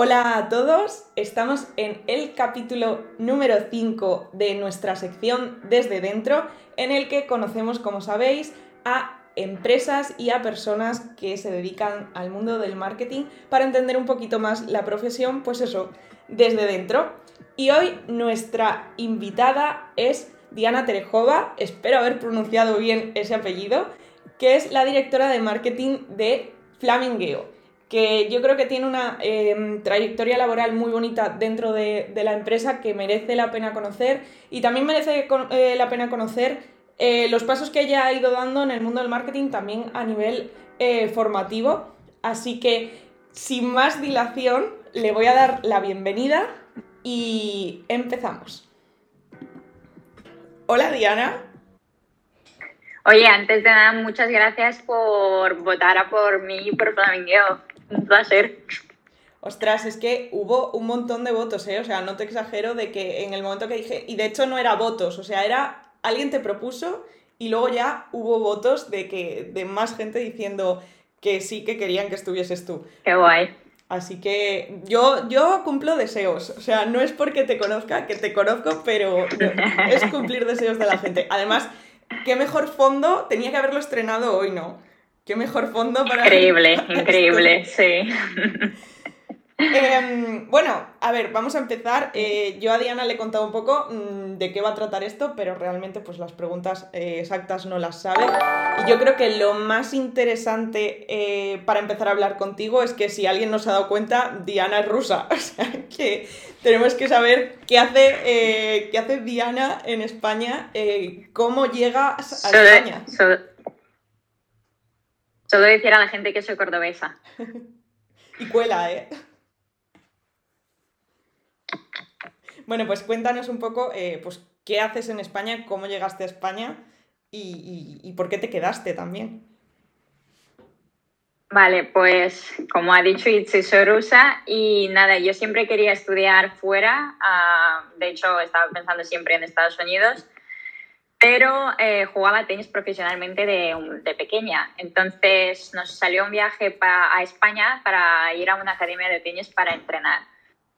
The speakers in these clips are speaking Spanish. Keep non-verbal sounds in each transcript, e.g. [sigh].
Hola a todos, estamos en el capítulo número 5 de nuestra sección Desde Dentro, en el que conocemos, como sabéis, a empresas y a personas que se dedican al mundo del marketing para entender un poquito más la profesión, pues eso, desde dentro. Y hoy nuestra invitada es Diana Terejova, espero haber pronunciado bien ese apellido, que es la directora de marketing de Flamingueo que yo creo que tiene una em, trayectoria laboral muy bonita dentro de, la empresa que merece la pena conocer y también merece eh, la pena conocer eh, los pasos que ella ha ido dando en el mundo del marketing también a nivel eh, formativo. Así que, sin más dilación, le voy a dar la bienvenida y empezamos. Hola Diana. Oye, antes de nada, muchas gracias por votar a por mí y por Flamingueo. Un placer. Ostras, es que hubo un montón de votos, ¿eh? O sea, no te exagero de que en el momento que dije, y de hecho no era votos, o sea, era alguien te propuso y luego ya hubo votos de que de más gente diciendo que sí que querían que estuvieses tú. Qué guay. Así que yo, yo cumplo deseos. O sea, no es porque te conozca, que te conozco, pero [laughs] es cumplir deseos de la gente. Además, qué mejor fondo tenía que haberlo estrenado hoy, ¿no? Qué mejor fondo para... Increíble, [laughs] increíble, sí. Em, bueno, a ver, vamos a empezar. Eh, yo a Diana le he contado un poco mm, de qué va a tratar esto, pero realmente pues las preguntas eh, exactas no las sabe. Y yo creo que lo más interesante eh, para empezar a hablar contigo es que si alguien nos ha dado cuenta, Diana es rusa. [laughs] O sea que tenemos que saber qué hace, qué hace Diana en España, cómo llega a España. Solo decir a la gente que soy cordobesa. [laughs] y cuela, ¿eh? Bueno, pues cuéntanos un poco, eh, pues, ¿qué haces en España? ¿Cómo llegaste a España? Y, por qué te quedaste también. Vale, pues como ha dicho Itzi, soy rusa y nada, yo siempre quería estudiar fuera, ah, de hecho estaba pensando siempre en Estados Unidos, pero eh, jugaba tenis profesionalmente de, de, pequeña. Entonces nos salió un viaje a España para ir a una academia de tenis para entrenar.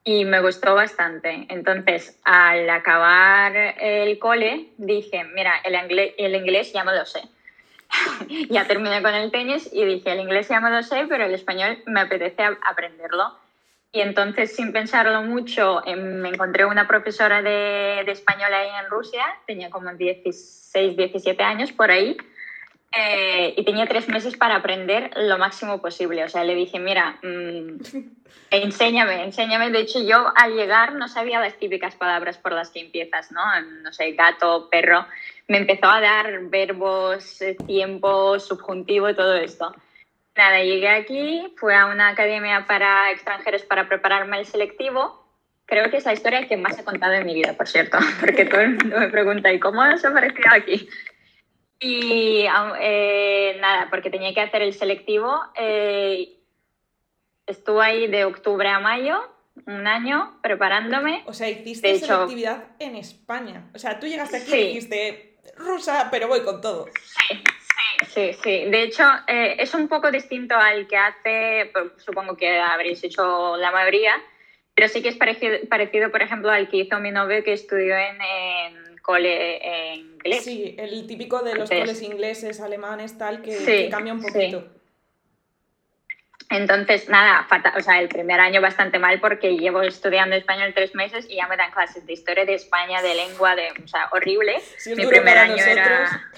Y me gustó bastante. Entonces, al acabar el cole, dije, mira, el inglés, el inglés ya me lo sé. [laughs] ya terminé con el tenis y dije, el inglés ya me lo sé, pero el español me apetece aprenderlo. Y entonces, sin pensarlo mucho, em, me encontré una profesora de, de, español ahí en Rusia, tenía como 16, 17 años por ahí, eh, y tenía tres meses para aprender lo máximo posible. O sea, le dije, mira, mm, [laughs] enséñame, enséñame. De hecho, yo al llegar no sabía las típicas palabras por las que empiezas, ¿no? No sé, gato, perro. Me empezó a dar verbos, eh, tiempo, subjuntivo, todo esto. Nada, llegué aquí, fui a una academia para extranjeros para prepararme el selectivo. Creo que es la historia que más he contado en mi vida, por cierto, [laughs] porque todo el mundo me pregunta, ¿y cómo has aparecido aquí? Y eh, nada, porque tenía que hacer el selectivo. Eh, estuve ahí de octubre a mayo, un año, preparándome. O sea, hiciste selectividad en España. O sea, tú llegaste aquí y dijiste, rusa, pero voy con todo. Sí, Sí, sí. De hecho, eh, es un poco distinto al que hace, supongo que habréis hecho la mayoría, pero sí que es parecido, parecido por ejemplo, al que hizo mi novio que estudió en, cole inglés. Sí, el típico de los coles ingleses, alemanes, tal, que, cambia un poquito. Entonces, nada, o sea, el primer año bastante mal porque llevo estudiando español tres meses y ya me dan clases de historia de España, de lengua, de, o sea, horrible. Mi primer año era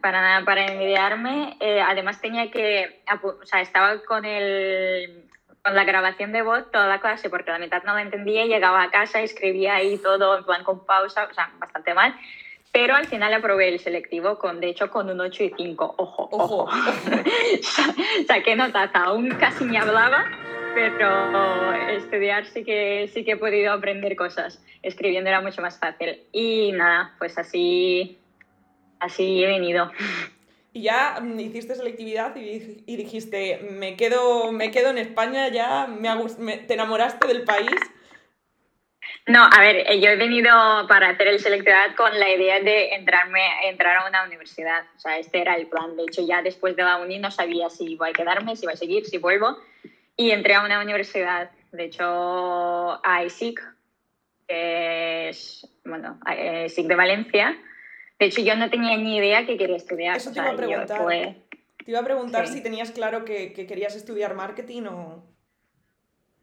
para nada para envidiarme. Eh, además tenía que, o sea, estaba con el con la grabación de voz toda la clase porque la mitad no la entendía, llegaba a casa, escribía ahí todo en plan con pausa, o sea, bastante mal. Pero al final aprobé el selectivo con, de hecho, con un 8 y 5. Ojo, ojo. Saqué [laughs] notas, aún casi ni hablaba, pero estudiar sí que, sí que he podido aprender cosas. Escribiendo era mucho más fácil. Y nada, pues así así he venido. Y ya mm, hiciste selectividad y, y dijiste, me quedo, me quedo en España, ya me, te enamoraste del país. No, a ver, eh, yo he venido para hacer el selectividad con la idea de entrarme, entrar a una universidad. O sea, este era el plan. De hecho, ya después de la uni no sabía si iba a quedarme, si iba a seguir, si vuelvo. y entré a una universidad, de hecho a ISIC, que es, bueno, ISIC de Valencia. De hecho, yo no tenía ni idea que quería estudiar. Eso te iba a preguntar. Te iba a preguntar si tenías claro que, que querías estudiar marketing o...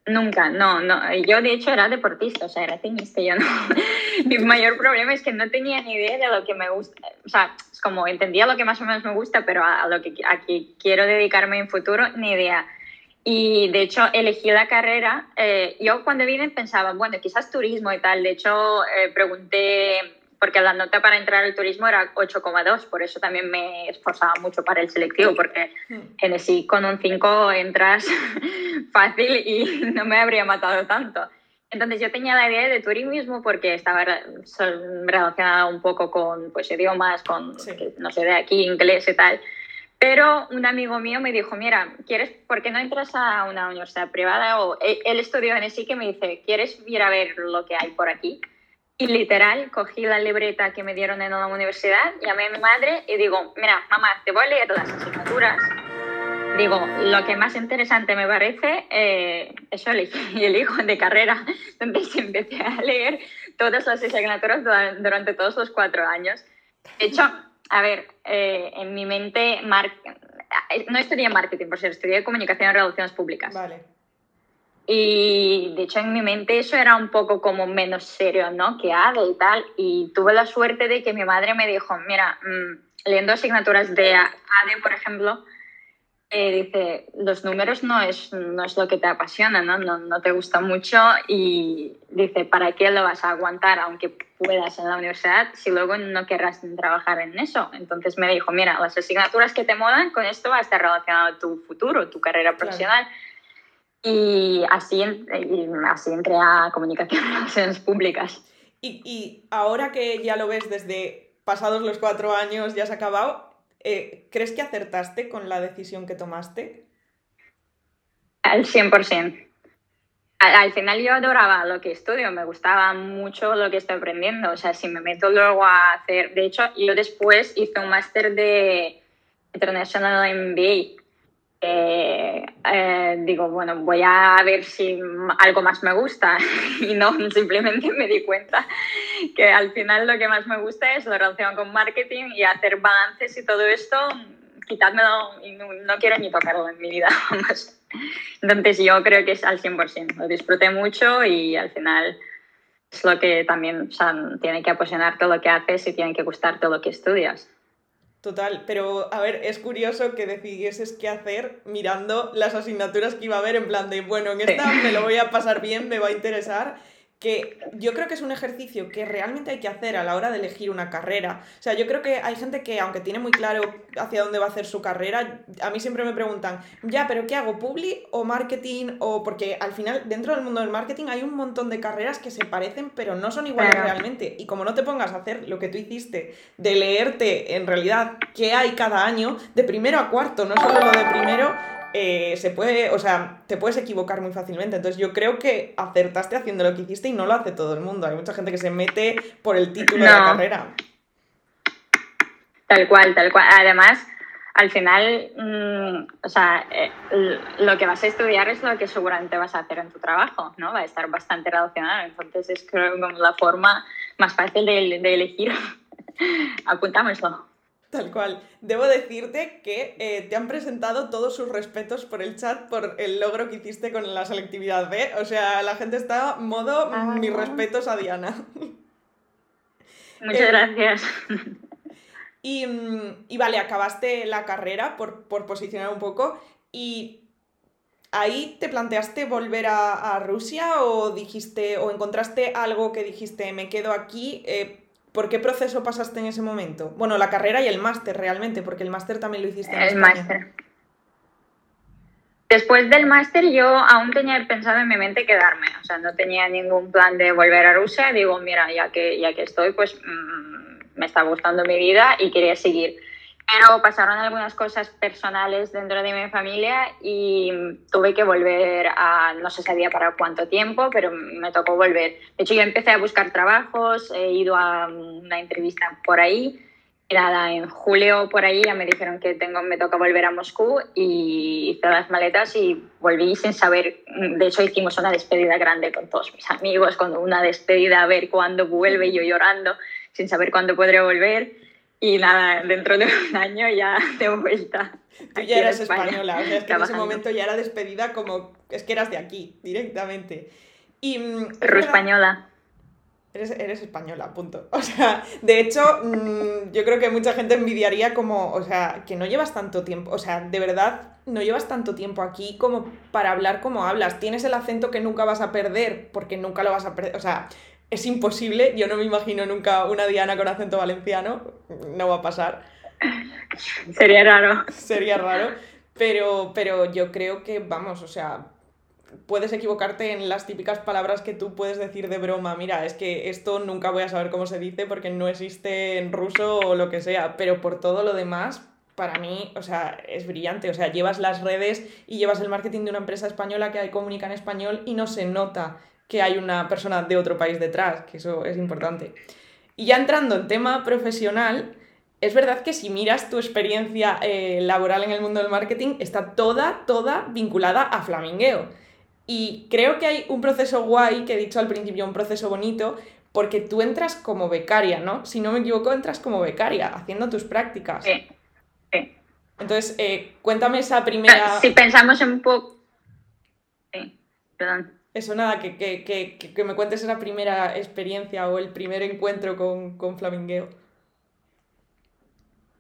Nunca, no, no. Yo de hecho era deportista, o sea, era tenista, yo no. [laughs] Mi mayor problema es que no tenía ni idea de lo que me gusta. O sea, es como entendía lo que más o menos me gusta, pero a, lo que aquí quiero dedicarme en futuro, ni idea. Y de hecho elegí la carrera. Eh, yo cuando vine pensaba, bueno, quizás turismo y tal. De hecho, eh, pregunté porque la nota para entrar al turismo era 8,2, por eso también me esforzaba mucho para el selectivo, porque hmm. en sí con un 5 entras [laughs] fácil y no me habría matado tanto. Entonces yo tenía la idea de turismo porque estaba relacionada un poco con pues, idiomas, con, no sé, de aquí, inglés y tal. Pero un amigo mío me dijo, mira, ¿quieres, por qué no entras a una universidad privada? O él estudió en sí que me dice, ¿quieres ir a ver lo que hay por aquí? Y literal, cogí la libreta que me dieron en la universidad, llamé a mi madre y digo, mira, mamá, te voy a leer las asignaturas. Digo, lo que más interesante me parece, eh, eso elegí, [laughs] elijo de carrera. [laughs] Entonces empecé a leer todas las asignaturas durante todos los cuatro años. De hecho, a ver, eh, en mi mente, no estudié marketing, por cierto, estudié comunicación y relaciones públicas. Vale. Y de hecho en mi mente eso era un poco como menos serio, ¿no? Que ADE y tal. Y tuve la suerte de que mi madre me dijo, mira, mm, leyendo asignaturas de ADE, por ejemplo, eh, dice, los números no es, no es lo que te apasiona, ¿no? ¿no? No te gusta mucho y dice, ¿para qué lo vas a aguantar aunque puedas en la universidad si luego no querrás trabajar en eso? Entonces me dijo, mira, las asignaturas que te molan, con esto va a estar relacionado tu futuro, tu carrera profesional. Y así, así entré a comunicación [laughs] y relaciones públicas. Y, y, ahora que ya lo ves desde pasados los cuatro años, ya has acabado, eh, ¿crees que acertaste con la decisión que tomaste? Al 100%. Al, al final yo adoraba lo que estudio, me gustaba mucho lo que estoy aprendiendo. O sea, si me meto luego a hacer... De hecho, yo después hice un máster de International MBA eh, digo, bueno, voy a ver si algo más me gusta [laughs] y no, simplemente me di cuenta que al final lo que más me gusta es la relación con marketing y hacer balances y todo esto, quitádmelo y no, quiero ni tocarlo en mi vida. [laughs] Entonces yo creo que es al 100%, lo disfruté mucho y al final es lo que también o tiene que apasionarte lo que haces y tiene que gustarte lo que estudias. Total, pero a ver, es curioso que decidieses qué hacer mirando las asignaturas que iba a haber en plan de, bueno, en esta me lo voy a pasar bien, me va a interesar que yo creo que es un ejercicio que realmente hay que hacer a la hora de elegir una carrera. O sea, yo creo que hay gente que, aunque tiene muy claro hacia dónde va a hacer su carrera, a mí siempre me preguntan, ya, pero ¿qué hago? ¿Publi o marketing? O porque al final, dentro del mundo del marketing hay un montón de carreras que se parecen, pero no son iguales realmente. Y como no te pongas a hacer lo que tú hiciste, de leerte en realidad qué hay cada año, de primero a cuarto, no solo lo de primero, eh, se puede, o sea, te puedes equivocar muy fácilmente. Entonces yo creo que acertaste haciendo lo que hiciste y no lo hace todo el mundo. Hay mucha gente que se mete por el título de la carrera. Tal cual, tal cual. Además, al final, mm, o sea, eh, lo que vas a estudiar es lo que seguramente vas a hacer en tu trabajo, ¿no? Va a estar bastante relacionado. Entonces es creo como la forma más fácil de, de elegir. [laughs] Apuntámoslo. Tal cual. Debo decirte que eh, te han presentado todos sus respetos por el chat por el logro que hiciste con la selectividad B. O sea, la gente está modo ah. mis respetos a Diana. Muchas eh, gracias. Mm, y, vale, acabaste la carrera por, posicionar un poco y ¿Ahí te planteaste volver a, Rusia o dijiste o encontraste algo que dijiste me quedo aquí? Eh, ¿Por qué proceso pasaste en ese momento? Bueno, la carrera y el máster realmente, porque el máster también lo hiciste en El máster. Después del máster yo aún tenía pensado en mi mente quedarme, o sea, no tenía ningún plan de volver a Rusia. Digo, mira, ya que, ya que estoy, pues mm, me está gustando mi vida y quería seguir. Pero pasaron algunas cosas personales dentro de mi familia y tuve que volver a, no se sabía para cuánto tiempo, pero me tocó volver. De hecho, yo empecé a buscar trabajos, he ido a una entrevista por ahí nada, en julio por ahí ya me dijeron que tengo, me toca volver a Moscú y hice las maletas y volví sin saber. De hecho, hicimos una despedida grande con todos mis amigos, con una despedida a ver cuándo vuelve, yo llorando, sin saber cuándo podré volver. Y nada, dentro de un año ya [laughs] de vuelta. Tú ya eras española, o sea, es que en ese momento ya era despedida como es que eras de aquí, directamente. Y, mm, española. Eres, eres, española, punto. [laughs] O sea, de hecho, mm, yo creo que mucha gente envidiaría como, o sea, que no llevas tanto tiempo, o sea, de verdad, no llevas tanto tiempo aquí como para hablar como hablas. Tienes el acento que nunca vas a perder, porque nunca lo vas a perder, o sea, es imposible, yo no me imagino nunca una Diana con acento valenciano, no va a pasar. Sería raro. Sería raro, pero, pero yo creo que, vamos, o sea, puedes equivocarte en las típicas palabras que tú puedes decir de broma. Mira, es que esto nunca voy a saber cómo se dice porque no existe en ruso o lo que sea, pero por todo lo demás, para mí, o sea, es brillante. O sea, llevas las redes y llevas el marketing de una empresa española que comunica en español y no se nota que hay una persona de otro país detrás, que eso es importante. Y ya entrando en tema profesional, es verdad que si miras tu experiencia eh, laboral en el mundo del marketing, está toda, toda vinculada a flamingueo. Y creo que hay un proceso guay, que he dicho al principio, un proceso bonito, porque tú entras como becaria, ¿no? Si no me equivoco, entras como becaria, haciendo tus prácticas. Sí. sí. Entonces, eh, cuéntame esa primera... Si pensamos un poco... Sí, perdón. Eso nada, que, que, que, que, me cuentes esa primera experiencia o el primer encuentro con, con Flamingueo.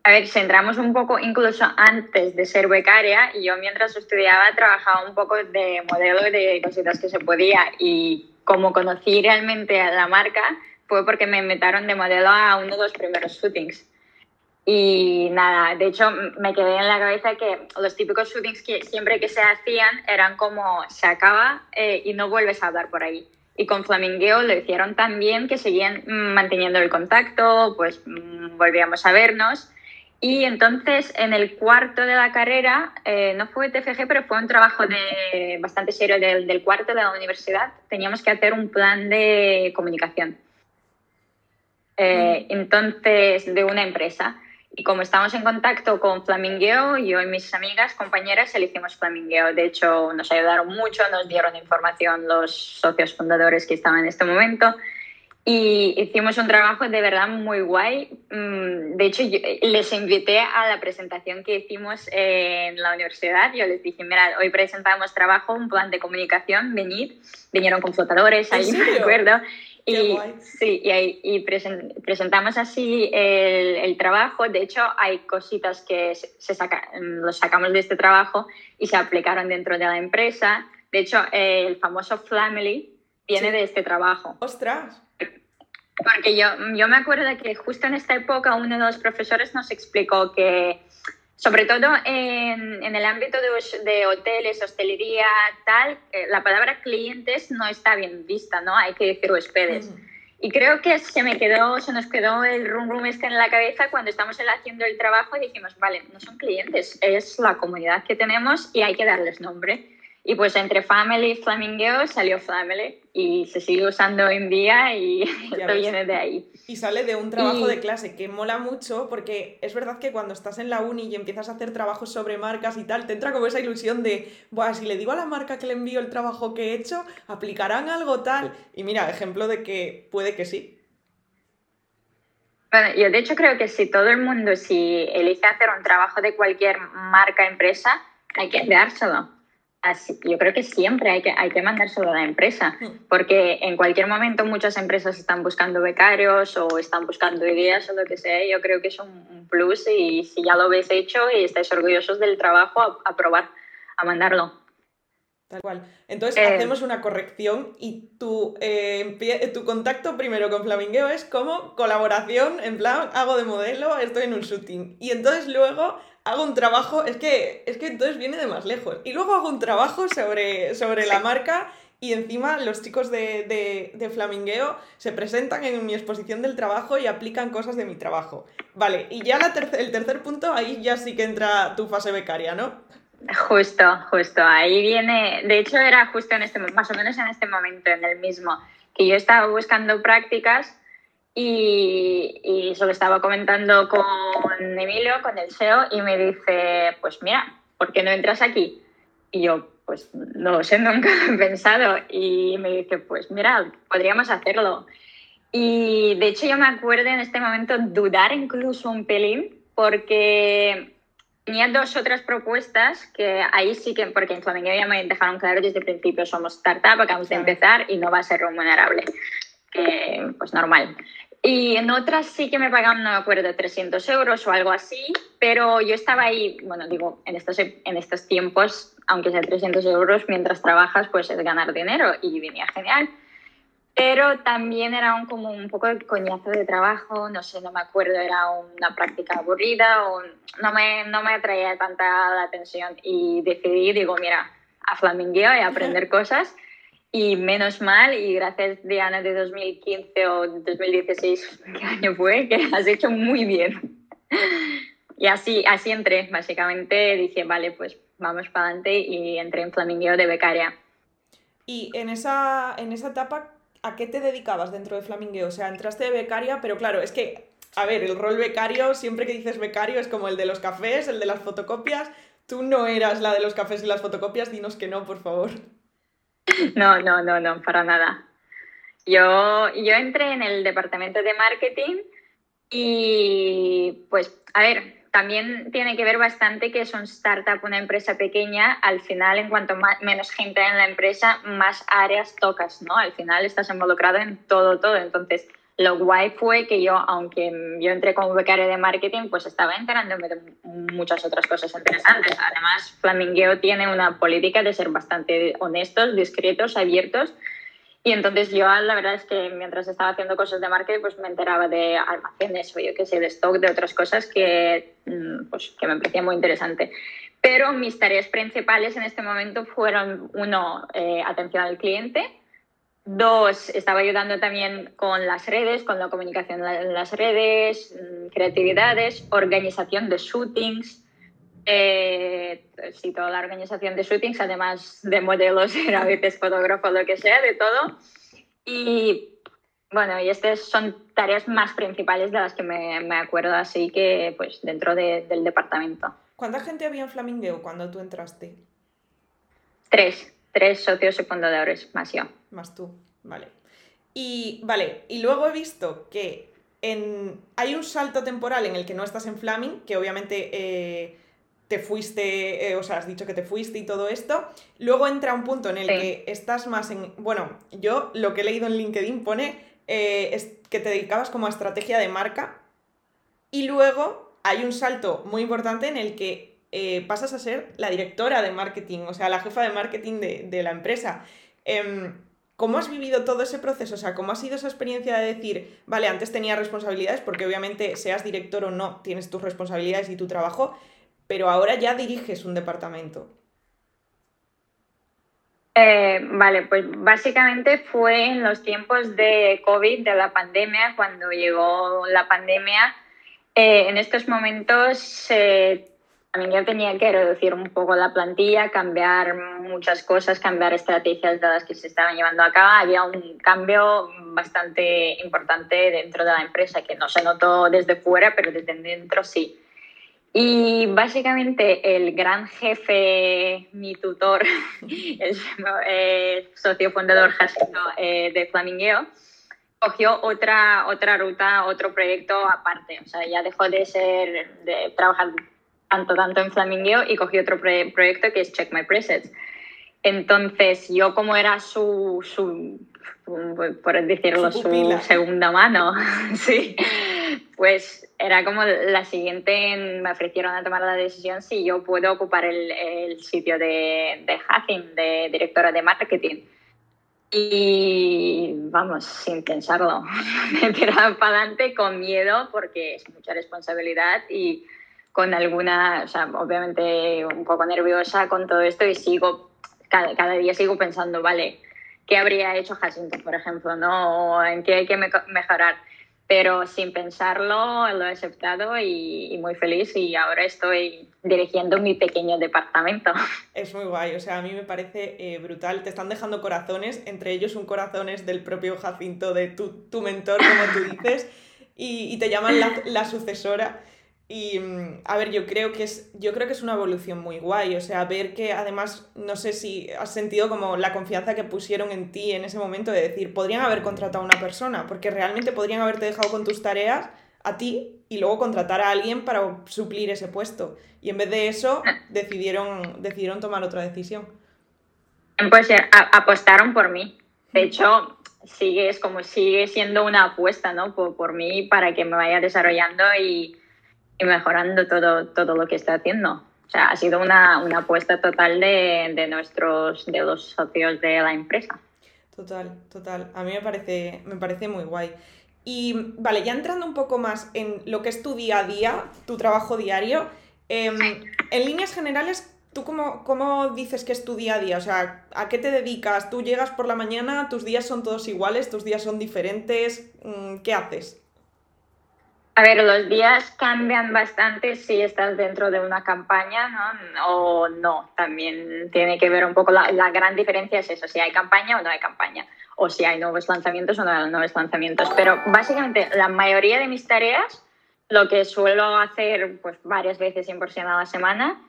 A ver, si entramos un poco incluso antes de ser becaria, yo mientras estudiaba trabajaba un poco de modelo de cositas que se podía y como conocí realmente a la marca fue porque me invitaron de modelo a uno de los primeros shootings. Y nada, de hecho me quedé en la cabeza que los típicos shootings que siempre que se hacían eran como se acaba eh, y no vuelves a hablar por ahí. Y con Flamingueo lo hicieron tan bien que seguían manteniendo el contacto, pues mm, volvíamos a vernos y entonces en el cuarto de la carrera, eh, no fue TFG, pero fue un trabajo de, bastante serio del, del, cuarto de la universidad, teníamos que hacer un plan de comunicación. Eh, mm. entonces, de una empresa. Y como estamos en contacto con Flamingueo, yo y mis amigas, compañeras, elegimos Flamingueo. De hecho, nos ayudaron mucho, nos dieron información los socios fundadores que estaban en este momento y hicimos un trabajo de verdad muy guay. Mm, de hecho, les invité a la presentación que hicimos en la universidad. Yo les dije, mira, hoy presentamos trabajo, un plan de comunicación, venid. Vinieron con flotadores, ahí [laughs] me acuerdo. Y, sí, y, ahí, y presentamos así el, el, trabajo. De hecho, hay cositas que se saca, los sacamos de este trabajo y se aplicaron dentro de la empresa. De hecho, el famoso Family viene de este trabajo. ¡Ostras! Porque yo, yo me acuerdo que justo en esta época uno de los profesores nos explicó que, sobre todo en, en el ámbito de, de, hoteles, hostelería, tal, eh, la palabra clientes no está bien vista, ¿no? Hay que decir huéspedes. Y creo que se me quedó, se nos quedó el rum rum este en la cabeza cuando estamos haciendo el trabajo y dijimos, vale, no son clientes, es la comunidad que tenemos y hay que darles nombre. Y pues entre Family y Flamingueo salió Family y se sigue usando hoy en día y [laughs] esto viene de ahí. Y sale de un trabajo de clase que mola mucho porque es verdad que cuando estás en la uni y empiezas a hacer trabajos sobre marcas y tal, te entra como esa ilusión de, bueno, si le digo a la marca que le envío el trabajo que he hecho, aplicarán algo tal. Y mira, ejemplo de que puede que sí. Bueno, yo de hecho creo que si todo el mundo, si elige hacer un trabajo de cualquier marca, empresa, hay que dárselo yo creo que siempre hay que, hay que mandárselo a la empresa, mm. porque en cualquier momento muchas empresas están buscando becarios o están buscando ideas o lo que sea. Yo creo que es un, plus y si ya lo habéis hecho y estáis orgullosos del trabajo, a, probar, a mandarlo. Tal cual. Entonces eh, hacemos una corrección y tu, eh, tu contacto primero con Flamingueo es como colaboración, en plan, hago de modelo, estoy en un shooting. Y entonces luego hago un trabajo, es que, es que entonces viene de más lejos. Y luego hago un trabajo sobre, sobre la marca y encima los chicos de, de, Flamingueo se presentan en mi exposición del trabajo y aplican cosas de mi trabajo. Vale, y ya la el tercer punto, ahí ya sí que entra tu fase becaria, ¿no? Justo, justo. Ahí viene, de hecho era justo en este, más o menos en este momento, en el mismo, que yo estaba buscando prácticas y, y eso lo estaba comentando con Emilio, con el SEO, y me dice, pues mira, ¿por qué no entras aquí? Y yo, pues no sé, [laughs] nunca lo he pensado. Y me dice, pues mira, podríamos hacerlo. Y de hecho yo me acuerdo en este momento dudar incluso un pelín porque tenía dos otras propuestas que ahí sí que, porque en Flamengo ya me dejaron claro desde el principio, somos startup, acabamos de empezar y no va a ser remunerable. pues normal. Y en otras sí que me pagaban, no me acuerdo, 300 euros o algo así, pero yo estaba ahí, bueno, digo, en estos, en estos tiempos, aunque sea 300 euros, mientras trabajas, pues es ganar dinero y venía genial. Pero también era un, como un poco de coñazo de trabajo, no sé, no me acuerdo, era una práctica aburrida o no me, no me atraía tanta la atención y decidí, digo, mira, a flamingueo y a aprender [laughs] cosas y menos mal, y gracias Diana de 2015 o 2016, [laughs] ¿qué año fue? Que has hecho muy bien. [laughs] Y así, así entré, básicamente dije, vale, pues vamos para adelante y entré en Flamingueo de becaria. Y en esa, en esa etapa, ¿a qué te dedicabas dentro de Flamingueo? O sea, entraste de becaria, pero claro, es que, a ver, el rol becario, siempre que dices becario, es como el de los cafés, el de las fotocopias. Tú no eras la de los cafés y las fotocopias, dinos que no, por favor. [laughs] No, no, no, no, para nada. Yo, yo entré en el departamento de marketing y pues, a ver, también tiene que ver bastante que es un startup, una empresa pequeña, al final en cuanto menos gente hay en la empresa, más áreas tocas, ¿no? Al final estás involucrado en todo, todo. Entonces, lo guay fue que yo, aunque yo entré como becaria de marketing, pues estaba enterándome de muchas otras cosas interesantes. Además, Flamingueo tiene una política de ser bastante honestos, discretos, abiertos. Y entonces yo la verdad es que mientras estaba haciendo cosas de marketing, pues me enteraba de almacenes o yo qué sé, de stock, de otras cosas que, mm, pues, que me parecía muy interesante. Pero mis tareas principales en este momento fueron, uno, eh, atención al cliente, Dos, estaba ayudando también con las redes, con la comunicación en las redes, mm, creatividades, organización de shootings. Eh, sí, toda la organización de shootings, además de modelos, era [laughs] a veces fotógrafo, lo que sea, de todo. Y bueno, y estas son tareas más principales de las que me, me acuerdo, así que pues dentro de, del departamento. ¿Cuánta gente había en Flamingueo cuando tú entraste? Tres tres socios y fundadores, más yo. Más tú, vale. Y vale, y luego he visto que en, hay un salto temporal en el que no estás en Flaming, que obviamente eh, te fuiste, eh, o sea, has dicho que te fuiste y todo esto. Luego entra un punto en el que estás más en. Bueno, yo lo que he leído en LinkedIn pone eh, es que te dedicabas como a estrategia de marca. Y luego hay un salto muy importante en el que eh, pasas a ser la directora de marketing, o sea, la jefa de marketing de, la empresa. ¿Cómo has vivido todo ese proceso? O sea, ¿cómo ha sido esa experiencia de decir, vale, antes tenía responsabilidades, porque obviamente seas director o no, tienes tus responsabilidades y tu trabajo, pero ahora ya diriges un departamento? Eh, vale, pues básicamente fue en los tiempos de COVID, de la pandemia, cuando llegó la pandemia. Eh, en estos momentos también yo tenía que reducir un poco la plantilla, cambiar muchas cosas, cambiar estrategias de las que se estaban llevando a cabo. Había un cambio bastante importante dentro de la empresa que no se notó desde fuera, pero desde dentro sí. Y básicamente el gran jefe, mi tutor, [laughs] el, eh, socio fundador Jacinto eh, de Flamingueo, cogió otra, otra ruta, otro proyecto aparte. O sea, ya dejó de ser, de trabajar tanto, tanto en Flamingo y cogí otro proyecto que es Check My Presets. Entonces, yo como era su, su por decirlo, su, segunda mano, [laughs] sí, pues era como la siguiente, me ofrecieron a tomar la decisión si yo puedo ocupar el, el sitio de, de hacking, de directora de marketing. Y vamos, sin pensarlo, [laughs] me tiraba para adelante con miedo porque es mucha responsabilidad y con alguna, o sea, obviamente un poco nerviosa con todo esto y sigo, cada, día sigo pensando, vale, ¿qué habría hecho Jacinto, por ejemplo, no? ¿En qué hay que mejorar? pero sin pensarlo lo he aceptado y, muy feliz y ahora estoy dirigiendo mi pequeño departamento. [laughs] Es muy guay, o sea, a mí me parece eh, brutal. Te están dejando corazones, entre ellos un corazón es del propio Jacinto, de tu, tu mentor, como tú dices, y, y te llaman la, la sucesora. Y mm, a ver, yo creo que es, yo creo que es una evolución muy guay. O sea, ver que además, no sé si has sentido como la confianza que pusieron en ti en ese momento de decir, podrían haber contratado a una persona, porque realmente podrían haberte dejado con tus tareas a ti y luego contratar a alguien para suplir ese puesto. Y en vez de eso, decidieron, decidieron tomar otra decisión. Pues eh, apostaron por mí. De hecho, sigue, es como sigue siendo una apuesta, ¿no? Por, por mí para que me vaya desarrollando y y mejorando todo, todo lo que está haciendo. O sea, ha sido una, una apuesta total de, de, nuestros, de los socios de la empresa. Total, total. A mí me parece, me parece muy guay. Y vale, ya entrando un poco más en lo que es tu día a día, tu trabajo diario, em, en líneas generales, ¿tú cómo, cómo, dices que es tu día a día? O sea, ¿a qué te dedicas? ¿Tú llegas por la mañana, tus días son todos iguales, tus días son diferentes? Mm, ¿Qué haces? A ver, los días cambian bastante si estás dentro de una campaña ¿no? o no. También tiene que ver un poco, la, gran diferencia es eso, si hay campaña o no hay campaña, o si hay nuevos lanzamientos o no hay nuevos lanzamientos. Pero básicamente la mayoría de mis tareas, lo que suelo hacer pues, varias veces, 100% a la semana,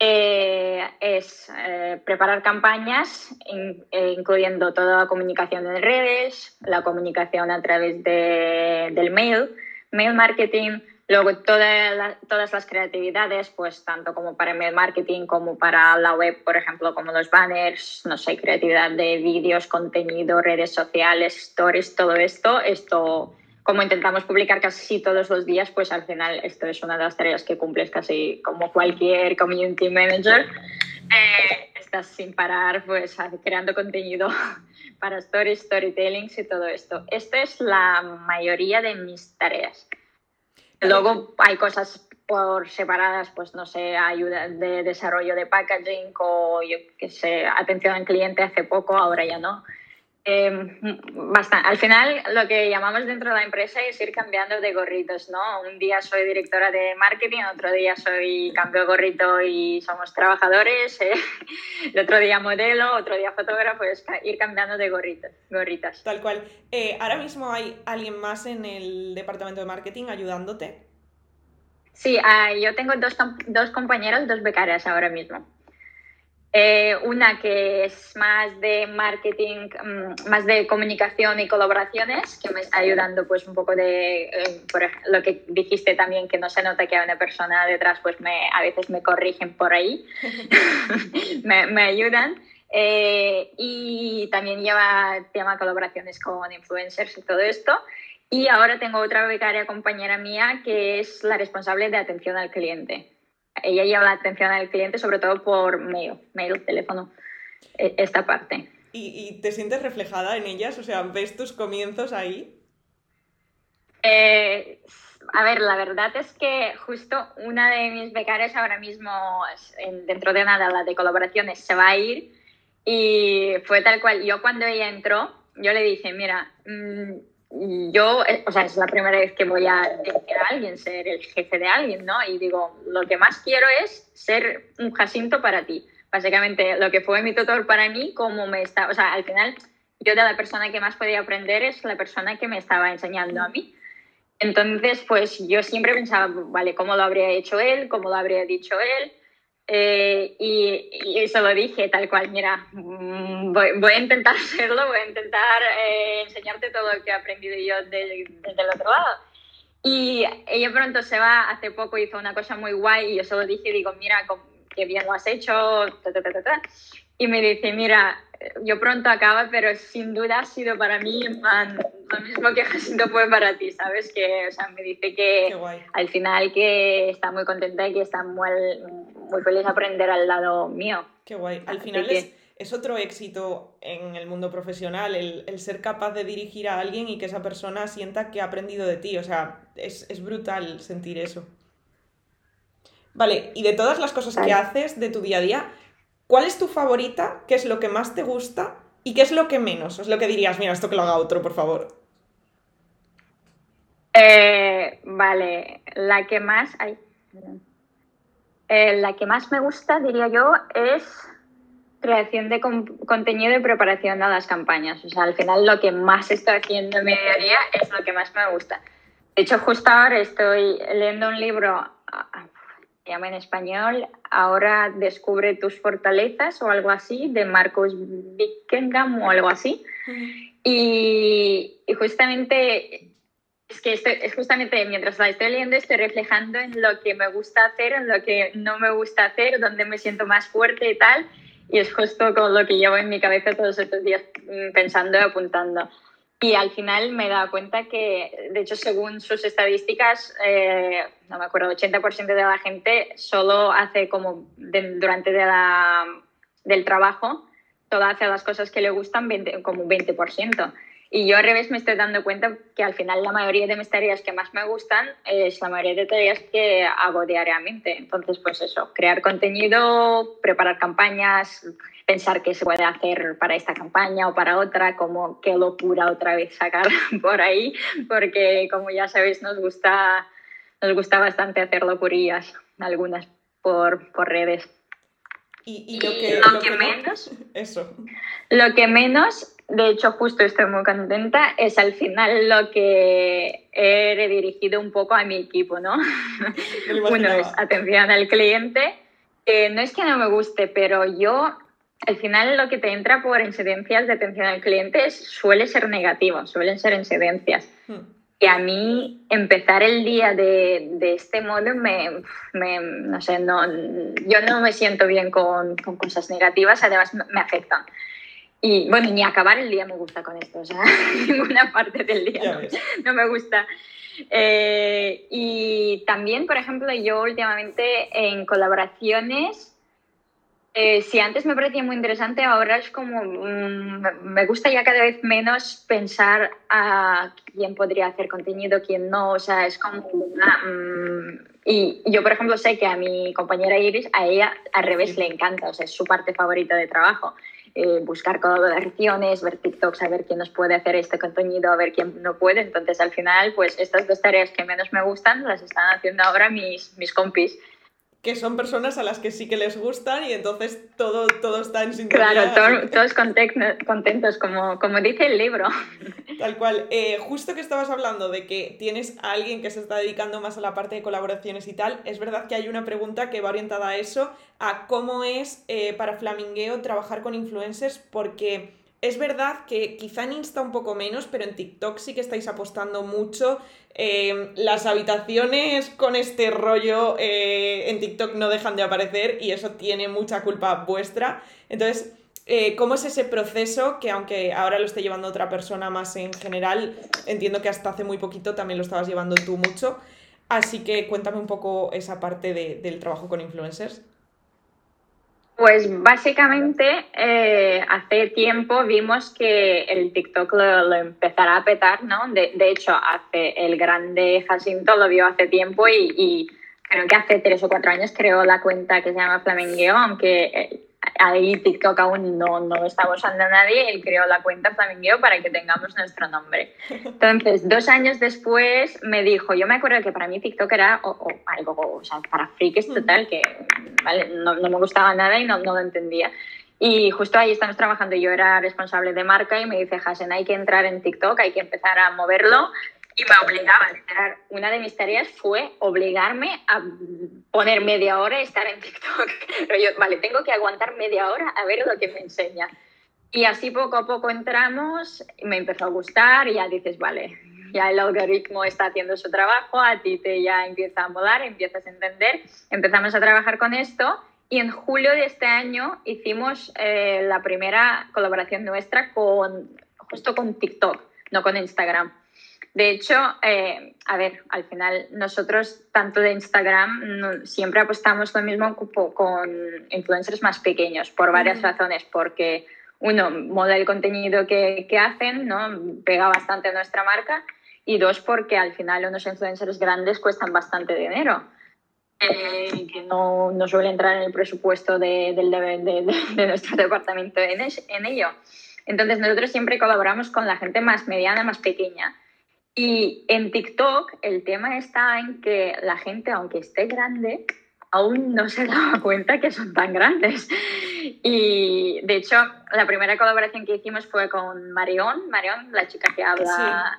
eh, es eh, preparar campañas, eh, incluyendo toda la comunicación en redes, la comunicación a través de, del mail, mail marketing, luego todas las creatividades, pues tanto como para mail marketing como para la web, por ejemplo, como los banners, no sé, creatividad de vídeos, contenido, redes sociales, stories, todo esto, esto como intentamos publicar casi todos los días, pues al final esto es una de las tareas que cumples casi como cualquier community manager. Eh, estás sin parar, pues creando contenido [laughs] para stories, storytellings y todo esto. Esto es la mayoría de mis tareas. Luego hay cosas por separadas, pues no sé, ayuda de desarrollo de packaging o yo qué sé, atención al cliente hace poco, ahora ya no. Eh, bastante. Al final, lo que llamamos dentro de la empresa es ir cambiando de gorritos, ¿no? Un día soy directora de marketing, otro día soy cambio gorrito y somos trabajadores, eh, [laughs] el otro día modelo, otro día fotógrafo, es ir cambiando de gorritos, gorritas. Tal cual. Eh, ¿Ahora mismo hay alguien más en el departamento de marketing ayudándote? Sí, ah, yo tengo dos, dos compañeros, dos becarias ahora mismo. Eh, una que es más de marketing, mm, más de comunicación y colaboraciones, que me está ayudando pues un poco de, eh, por lo que dijiste también, que no se nota que hay una persona detrás, pues me, a veces me corrigen por ahí, [laughs] me, me, ayudan. Eh, y también lleva tema colaboraciones con influencers y todo esto. Y ahora tengo otra becaria compañera mía que es la responsable de atención al cliente ella lleva la atención al cliente sobre todo por mail, mail, teléfono, e, esta parte. ¿Y, te sientes reflejada en ellas? O sea, ¿ves tus comienzos ahí? Eh, a ver, la verdad es que justo una de mis becarias ahora mismo, dentro de nada, la de colaboraciones, se va a ir y fue tal cual. Yo cuando ella entró, yo le dije, mira, mm, yo, eh, o sea, es la primera vez que voy a dirigir a alguien, ser el jefe de alguien, ¿no? Y digo, lo que más quiero es ser un Jacinto para ti. Básicamente, lo que fue mi tutor para mí, como me está, o sea, al final, yo de la persona que más podía aprender es la persona que me estaba enseñando a mí. Entonces, pues yo siempre pensaba, vale, ¿cómo lo habría hecho él? ¿Cómo lo habría dicho él? Eh, y, y, eso lo dije tal cual, mira, mm, voy, a intentar [laughs] hacerlo, voy a intentar eh, enseñarte todo lo que he aprendido yo desde, el otro lado. Y ella pronto se va, hace poco hizo una cosa muy guay y yo solo dije, digo, mira, qué bien lo has hecho, y me dice, mira, yo pronto acaba, pero sin duda ha sido para mí lo mismo que Jacinto fue para ti, ¿sabes? Que, o sea, me dice que al final que está muy contenta y que está muy, muy feliz de aprender al lado mío. Qué guay. Al final es, es, otro éxito en el mundo profesional, el, el, ser capaz de dirigir a alguien y que esa persona sienta que ha aprendido de ti. O sea, es, es brutal sentir eso. Vale, y de todas las cosas que haces de tu día a día, ¿Cuál es tu favorita? ¿Qué es lo que más te gusta? ¿Y qué es lo que menos? Es lo que dirías, mira, esto que lo haga otro, por favor. Eh, vale, la que más... Eh, la que más me gusta, diría yo, es creación de contenido y preparación a las campañas. O sea, al final lo que más estoy haciendo en mi día es lo que más me gusta. De hecho, justo ahora estoy leyendo un libro, ah, se llama en español, Ahora descubre tus fortalezas o algo así, de Marcos Bickenham o algo así. Y, y justamente es que es justamente mientras la estoy leyendo estoy reflejando en lo que me gusta hacer, en lo que no me gusta hacer, donde me siento más fuerte y tal. Y es justo con lo que llevo en mi cabeza todos estos días mm, pensando y apuntando. Y al final me he dado cuenta que, de hecho, según sus estadísticas, eh, no me acuerdo, 80% de la gente solo hace como durante de la, del trabajo, todo hace las cosas que le gustan 20, como 20%. Y yo al revés me estoy dando cuenta que al final la mayoría de mis tareas que más me gustan es la mayoría de tareas que hago diariamente. Entonces, pues eso, crear contenido, preparar campañas, pensar qué se puede hacer para esta campaña o para otra, como qué locura otra vez sacar [laughs] por ahí, porque como ya sabéis nos gusta, nos gusta bastante hacer locurillas, algunas por, por redes. Y, lo que, lo que menos, [laughs] eso. Lo que menos de hecho, justo estoy muy contenta, es al final lo que he redirigido un poco a mi equipo, ¿no? [laughs] Uno es atención al cliente. no es que no me guste, pero yo, al final lo que te entra por incidencias de atención al cliente suele ser negativo, suelen ser incidencias. Hmm. Y a mí empezar el día de, de este modo me, me, no sé, no, yo no me siento bien con, con cosas negativas, además me afectan. Y bueno, ni acabar el día me gusta con esto, o sea, [laughs] ninguna parte del día no, me gusta. Eh, y también, por ejemplo, yo últimamente en colaboraciones, eh, si antes me parecía muy interesante, ahora es como, mm, me gusta ya cada vez menos pensar a quién podría hacer contenido, quién no, o sea, es como mm, y yo, por ejemplo, sé que a mi compañera Iris, a ella al revés le encanta, o sea, es su parte favorita de trabajo. Eh, buscar colaboraciones, ver TikTok, saber quién nos puede hacer este contenido, a ver quién no puede. Entonces, al final, pues estas dos tareas que menos me gustan las están haciendo ahora mis, mis compis que son personas a las que sí que les gustan y entonces todo, todo está en sintonía. Claro, todos contentos, como, como dice el libro. Tal cual. Eh, justo que estabas hablando de que tienes a alguien que se está dedicando más a la parte de colaboraciones y tal, es verdad que hay una pregunta que va orientada a eso, a cómo es eh, para Flamingueo trabajar con influencers, porque es verdad que quizá en Insta un poco menos, pero en TikTok sí que estáis apostando mucho. Em, las habitaciones con este rollo eh, en TikTok no dejan de aparecer y eso tiene mucha culpa vuestra. Entonces, eh, ¿cómo es ese proceso que aunque ahora lo esté llevando otra persona más en general, entiendo que hasta hace muy poquito también lo estabas llevando tú mucho? Así que cuéntame un poco esa parte del trabajo con influencers. Pues básicamente eh, hace tiempo vimos que el TikTok lo, empezará a petar, ¿no? De, hecho, hace el grande Jacinto lo vio hace tiempo y, y, creo que hace tres o cuatro años creó la cuenta que se llama Flamengueo, aunque eh, ahí TikTok aún no, no está usando a nadie, él creó la cuenta Flamingueo para que tengamos nuestro nombre. Entonces, dos años después me dijo, yo me acuerdo que para mí TikTok era algo, o sea, para frikis total, que no, no, me gustaba nada y no, no lo entendía. Y justo ahí estamos trabajando, yo era responsable de marca y me dice, Hasen, hay que entrar en TikTok, hay que empezar a moverlo y me obligaba a Una de mis tareas fue obligarme a poner media hora y estar en TikTok. [laughs] Pero yo, vale, tengo que aguantar media hora a ver lo que me enseña. Y así poco a poco entramos, me empezó a gustar y ya dices, vale, ya el algoritmo está haciendo su trabajo, a ti te ya empieza a molar, empiezas a entender. Empezamos a trabajar con esto y en julio de este año hicimos eh, la primera colaboración nuestra con, justo con TikTok, no con Instagram. De hecho, eh, a ver, al final nosotros, tanto de Instagram, siempre apostamos lo mismo con influencers más pequeños, por varias razones, porque uno, moda el contenido que, que, hacen, ¿no? pega bastante a nuestra marca, y dos, porque al final unos influencers grandes cuestan bastante dinero. Eh, que no, no, suele entrar en el presupuesto de, de, de nuestro departamento en, en ello. Entonces, nosotros siempre colaboramos con la gente más mediana, más pequeña Y en TikTok el tema está en que la gente, aunque esté grande, aún no se [laughs] da cuenta que son tan grandes. Y de hecho, la primera colaboración que hicimos fue con Marion, Marion, la chica que habla,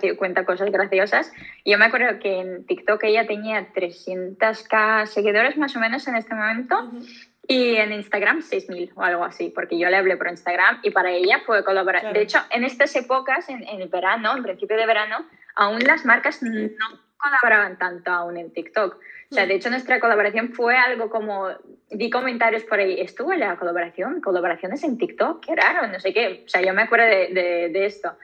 sí. cuenta cosas graciosas. Y yo me acuerdo que en TikTok ella tenía 300k seguidores más o menos en este momento. Y en Instagram 6.000 o algo así, porque yo le hablé por Instagram y para ella fue colaborar. De hecho, en estas épocas, en, en, el verano, en principio de verano, aún las marcas no colaboraban tanto aún en TikTok. O sea, de hecho, nuestra colaboración fue algo como, di comentarios por ahí, estuvo la colaboración, colaboraciones en TikTok, qué raro, no sé qué. O sea, yo me acuerdo de, de, de esto.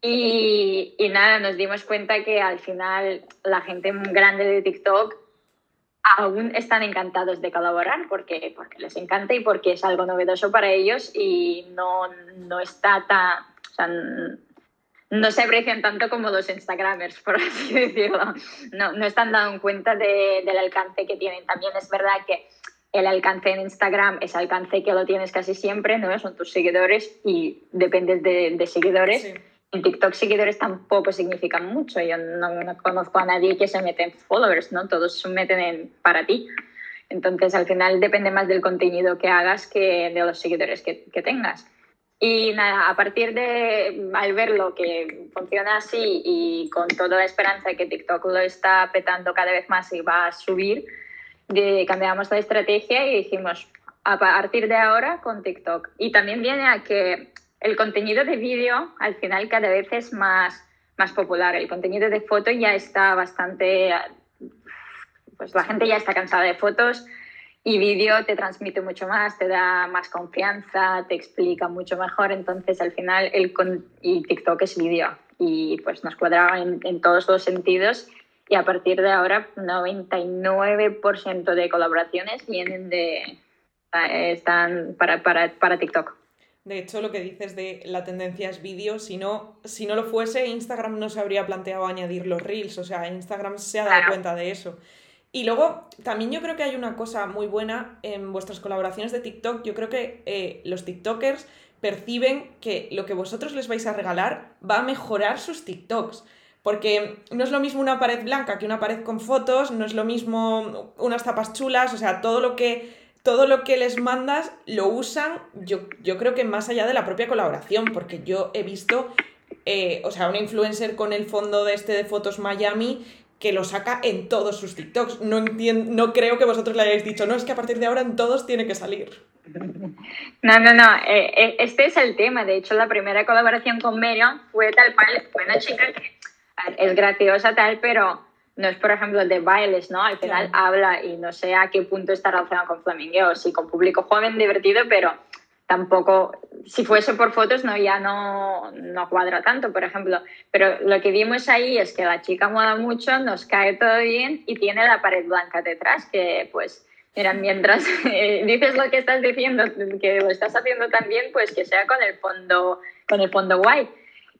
Y, y, nada, nos dimos cuenta que al final la gente grande de TikTok aún están encantados de colaborar porque, porque les encanta y porque es algo novedoso para ellos y no, no está tan... No se aprecian tanto como los Instagramers, [laughs] por así decirlo. No, no están dando cuenta de, del alcance que tienen. También es verdad que el alcance en Instagram es alcance que lo tienes casi siempre, ¿no? Son tus seguidores y dependes de, de seguidores. En TikTok seguidores tampoco significan mucho. Yo no, conozco a nadie que se mete en followers, ¿no? Todos se meten en para ti. Entonces, al final depende más del contenido que hagas que de los seguidores que, que tengas. Y nada, a partir de, al verlo que funciona así y con toda la esperanza de que TikTok lo está petando cada vez más y va a subir, de, cambiamos la estrategia y dijimos, a partir de ahora con TikTok. Y también viene a que el contenido de vídeo al final cada vez es más, más popular. El contenido de foto ya está bastante, pues la gente ya está cansada de fotos y vídeo te transmite mucho más, te da más confianza, te explica mucho mejor. Entonces al final el y TikTok es vídeo y pues nos cuadraba en, en todos los sentidos y a partir de ahora 99% de colaboraciones vienen de están para, para, para TikTok. De hecho, lo que dices de la tendencia es vídeo, si no, si no lo fuese, Instagram no se habría planteado añadir los reels, o sea, Instagram se ha dado cuenta de eso. Y luego, también yo creo que hay una cosa muy buena en vuestras colaboraciones de TikTok, yo creo que eh, los TikTokers perciben que lo que vosotros les vais a regalar va a mejorar sus TikToks. Porque no es lo mismo una pared blanca que una pared con fotos, no es lo mismo unas tapas chulas, o sea, todo lo que todo lo que les mandas lo usan, yo, yo creo que más allá de la propia colaboración, porque yo he visto, eh, o sea, una influencer con el fondo de este de Fotos Miami que lo saca en todos sus TikToks. No, entiendo, no creo que vosotros le hayáis dicho, no, es que a partir de ahora en todos tiene que salir. No, no, no, eh, eh, este es el tema. De hecho, la primera colaboración con Merion fue tal cual, fue una chica que es graciosa tal, pero no es, por ejemplo, de bailes, ¿no? Al final habla y no sé a qué punto está relacionado con flamingueo, sí, con público joven, divertido, pero tampoco, si fuese por fotos, no, ya no, no cuadra tanto, por ejemplo. Pero lo que vimos ahí es que la chica moda mucho, nos cae todo bien y tiene la pared blanca detrás, que pues, mira, mientras [laughs] dices lo que estás diciendo, que lo estás haciendo también, pues que sea con el fondo, con el fondo guay.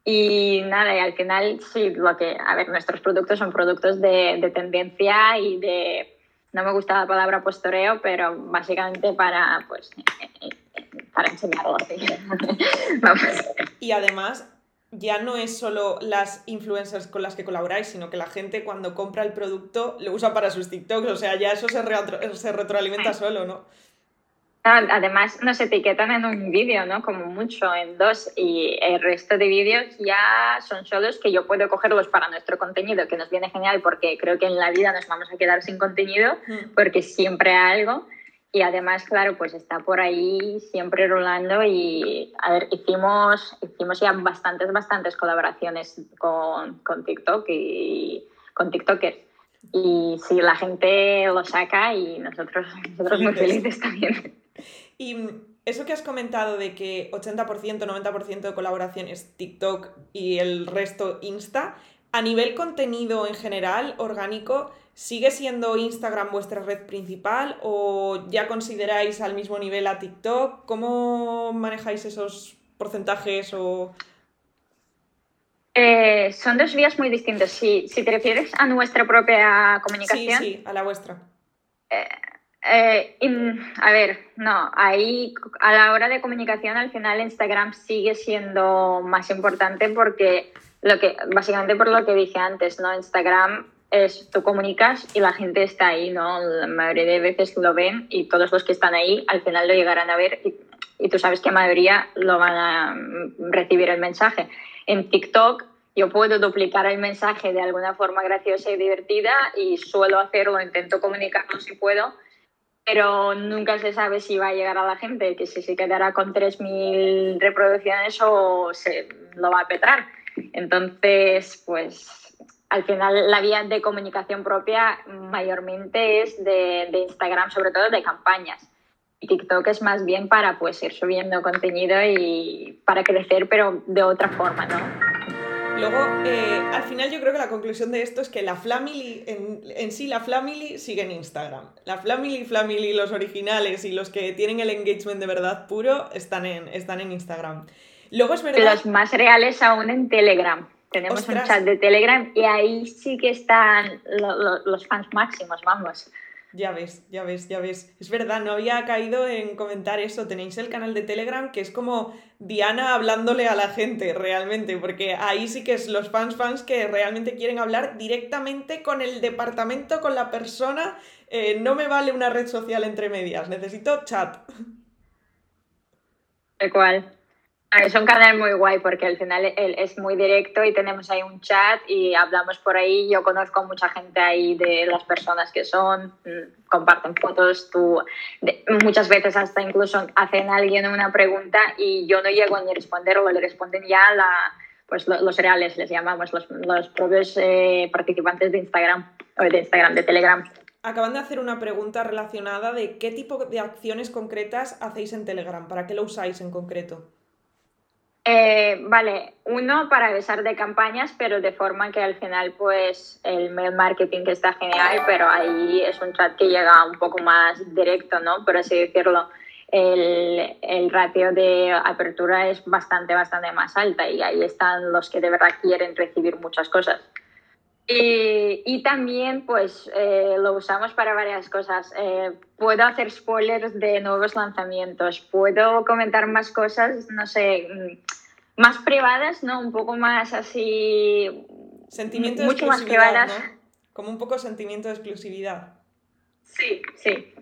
Y nada, y al final sí, lo que, a ver, nuestros productos son productos de, de tendencia y de, no me gusta la palabra postureo, pero básicamente para, pues, para enseñarlo así. [laughs] Vamos. Y además, ya no es solo las influencers con las que colaboráis, sino que la gente cuando compra el producto lo usa para sus TikToks, o sea, ya eso se, se retroalimenta solo, ¿no? Además, nos etiquetan en un vídeo, ¿no? Como mucho, en dos. Y el resto de vídeos ya son solos que yo puedo cogerlos para nuestro contenido, que nos viene genial porque creo que en la vida nos vamos a quedar sin contenido, mm. porque siempre hay algo. Y además, claro, pues está por ahí siempre rolando y, a ver, hicimos, hicimos ya bastantes, bastantes colaboraciones con, con TikTok y con TikTokers. Y sí, la gente lo saca y nosotros, nosotros muy felices también. Y eso que has comentado de que 80%, 90% de colaboración es TikTok y el resto Insta, a nivel contenido en general, orgánico, ¿sigue siendo Instagram vuestra red principal o ya consideráis al mismo nivel a TikTok? ¿Cómo manejáis esos porcentajes o...? Eh, son dos vías muy distintas. Si, si, te refieres a nuestra propia comunicación. Sí, sí, a la vuestra. Eh, Eh, a ver, no, ahí a la hora de comunicación al final Instagram sigue siendo más importante porque lo que, básicamente por lo que dije antes, ¿no? Instagram es tú comunicas y la gente está ahí, ¿no? La mayoría de veces lo ven y todos los que están ahí al final lo llegarán a ver y, y tú sabes que la mayoría lo van a recibir el mensaje. En TikTok yo puedo duplicar el mensaje de alguna forma graciosa y divertida y suelo hacerlo, intento comunicarlo si puedo, pero nunca se sabe si va a llegar a la gente, que si se quedará con 3.000 reproducciones o se lo va a petar. Entonces, pues al final la vía de comunicación propia mayormente es de, de Instagram, sobre todo de campañas. Y TikTok es más bien para pues ir subiendo contenido y para crecer, pero de otra forma, ¿no? Luego, eh, al final yo creo que la conclusión de esto es que la Family, en, sí la Family sigue en Instagram. La Family, Family, los originales y los que tienen el engagement de verdad puro están en, están en Instagram. Luego es verdad... Los más reales aún en Telegram. Tenemos un chat de Telegram y ahí sí que están los fans máximos, vamos. Ya ves, ya ves, ya ves. Es verdad, no había caído en comentar eso. Tenéis el canal de Telegram que es como Diana hablándole a la gente realmente, porque ahí sí que es los fans fans que realmente quieren hablar directamente con el departamento, con la persona. Eh, no me vale una red social entre medias, necesito chat. ¿De cuál? Es un canal muy guay porque al final es muy directo y tenemos ahí un chat y hablamos por ahí. Yo conozco mucha gente ahí de las personas que son, mm, comparten fotos, tú, muchas veces hasta incluso hacen a alguien una pregunta y yo no llego ni a responderlo, le responden ya la, pues los reales, les llamamos, los, los propios eh, participantes de Instagram, o de Instagram, de Telegram. Acaban de hacer una pregunta relacionada de qué tipo de acciones concretas hacéis en Telegram, para qué lo usáis en concreto. Eh, vale, uno para avisar de campañas, pero de forma que al final, pues, el mail marketing está genial, pero ahí es un chat que llega un poco más directo, ¿no? Por así decirlo. El, el ratio de apertura es bastante, bastante más alta y ahí están los que de verdad quieren recibir muchas cosas. Y, y, también pues eh, lo usamos para varias cosas. Eh, puedo hacer spoilers de nuevos lanzamientos, puedo comentar más cosas, no sé, mm, más privadas, ¿no? Un poco más así... Sentimiento de mucho exclusividad, más ¿no? Como un poco sentimiento de exclusividad. Sí, sí,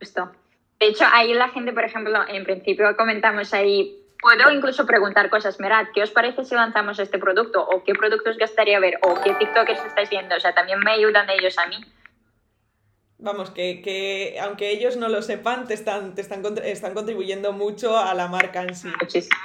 justo. De hecho, ahí la gente, por ejemplo, en principio comentamos ahí puedo incluso preguntar cosas, mirad, ¿qué os parece si lanzamos este producto? ¿O qué productos gustaría ver? ¿O qué TikTokers estáis viendo? O sea, también me ayudan ellos a mí. Vamos, que, aunque ellos no lo sepan, te están, te están, están contribuyendo mucho a la marca en sí.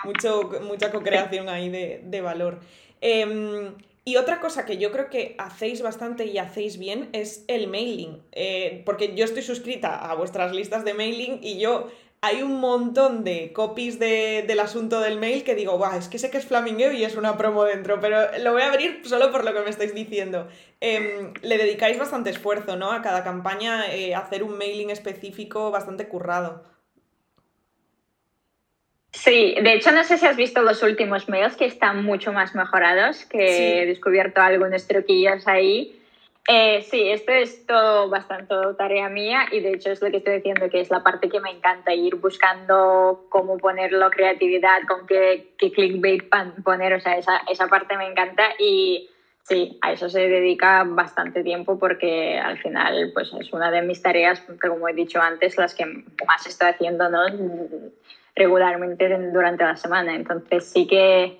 Mucho, mucha co-creación ahí de, valor. Em, y otra cosa que yo creo que hacéis bastante y hacéis bien es el mailing. Eh, porque yo estoy suscrita a vuestras listas de mailing y yo hay un montón de copies del asunto del mail que digo, guau, es que sé que es Flamingo y es una promo dentro, pero lo voy a abrir solo por lo que me estáis diciendo. Em, le dedicáis bastante esfuerzo, ¿no? A cada campaña, eh, hacer un mailing específico bastante currado. Sí, de hecho no sé si has visto los últimos mails que están mucho más mejorados, que he descubierto algunos truquillos ahí eh, sí, esto es todo bastante tarea mía y de hecho es lo que estoy diciendo, que es la parte que me encanta, ir buscando cómo ponerlo, creatividad, con qué, qué clickbait poner, o sea, esa, esa parte me encanta y sí, a eso se dedica bastante tiempo porque al final pues es una de mis tareas, como he dicho antes, las que más estoy haciendo ¿no? regularmente durante la semana. Entonces sí que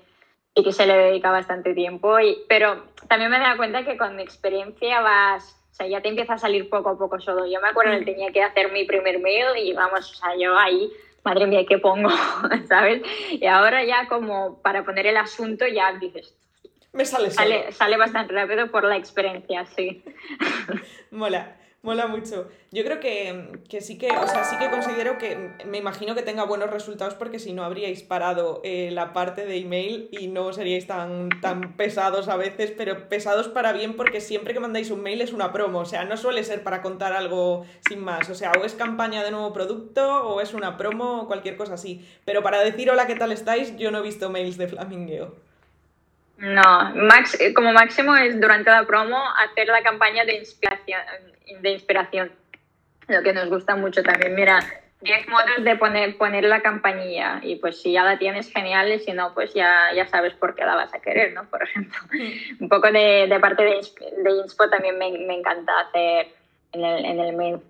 y que se le dedica bastante tiempo. Y, pero también me da cuenta que con mi experiencia vas, o sea, ya te empieza a salir poco a poco solo. Yo me acuerdo que tenía que hacer mi primer mail y vamos, o sea, yo ahí, madre mía, ¿qué pongo? [laughs] ¿Sabes? Y ahora ya como para poner el asunto ya dices... Me sale Sale, sale bastante rápido por la experiencia, sí. Mola. Mola mucho. Yo creo que, sí que, o sea, sí que considero que, me imagino que tenga buenos resultados porque si no habríais parado eh, la parte de email y no seríais tan, tan pesados a veces, pero pesados para bien porque siempre que mandáis un mail es una promo, o sea, no suele ser para contar algo sin más, o sea, o es campaña de nuevo producto o es una promo o cualquier cosa así, pero para decir hola, ¿qué tal estáis? Yo no he visto mails de Flamingueo. No, max, como máximo es durante la promo hacer la campaña de inspiración, de inspiración. lo que nos gusta mucho también. Mira, 10 modos de poner, poner la campanilla y pues si ya la tienes genial y si no pues ya, ya sabes por qué la vas a querer, ¿no? Por ejemplo, mm. [laughs] un poco de, de parte de, de, Inspo también me, me encanta hacer en el, en el main.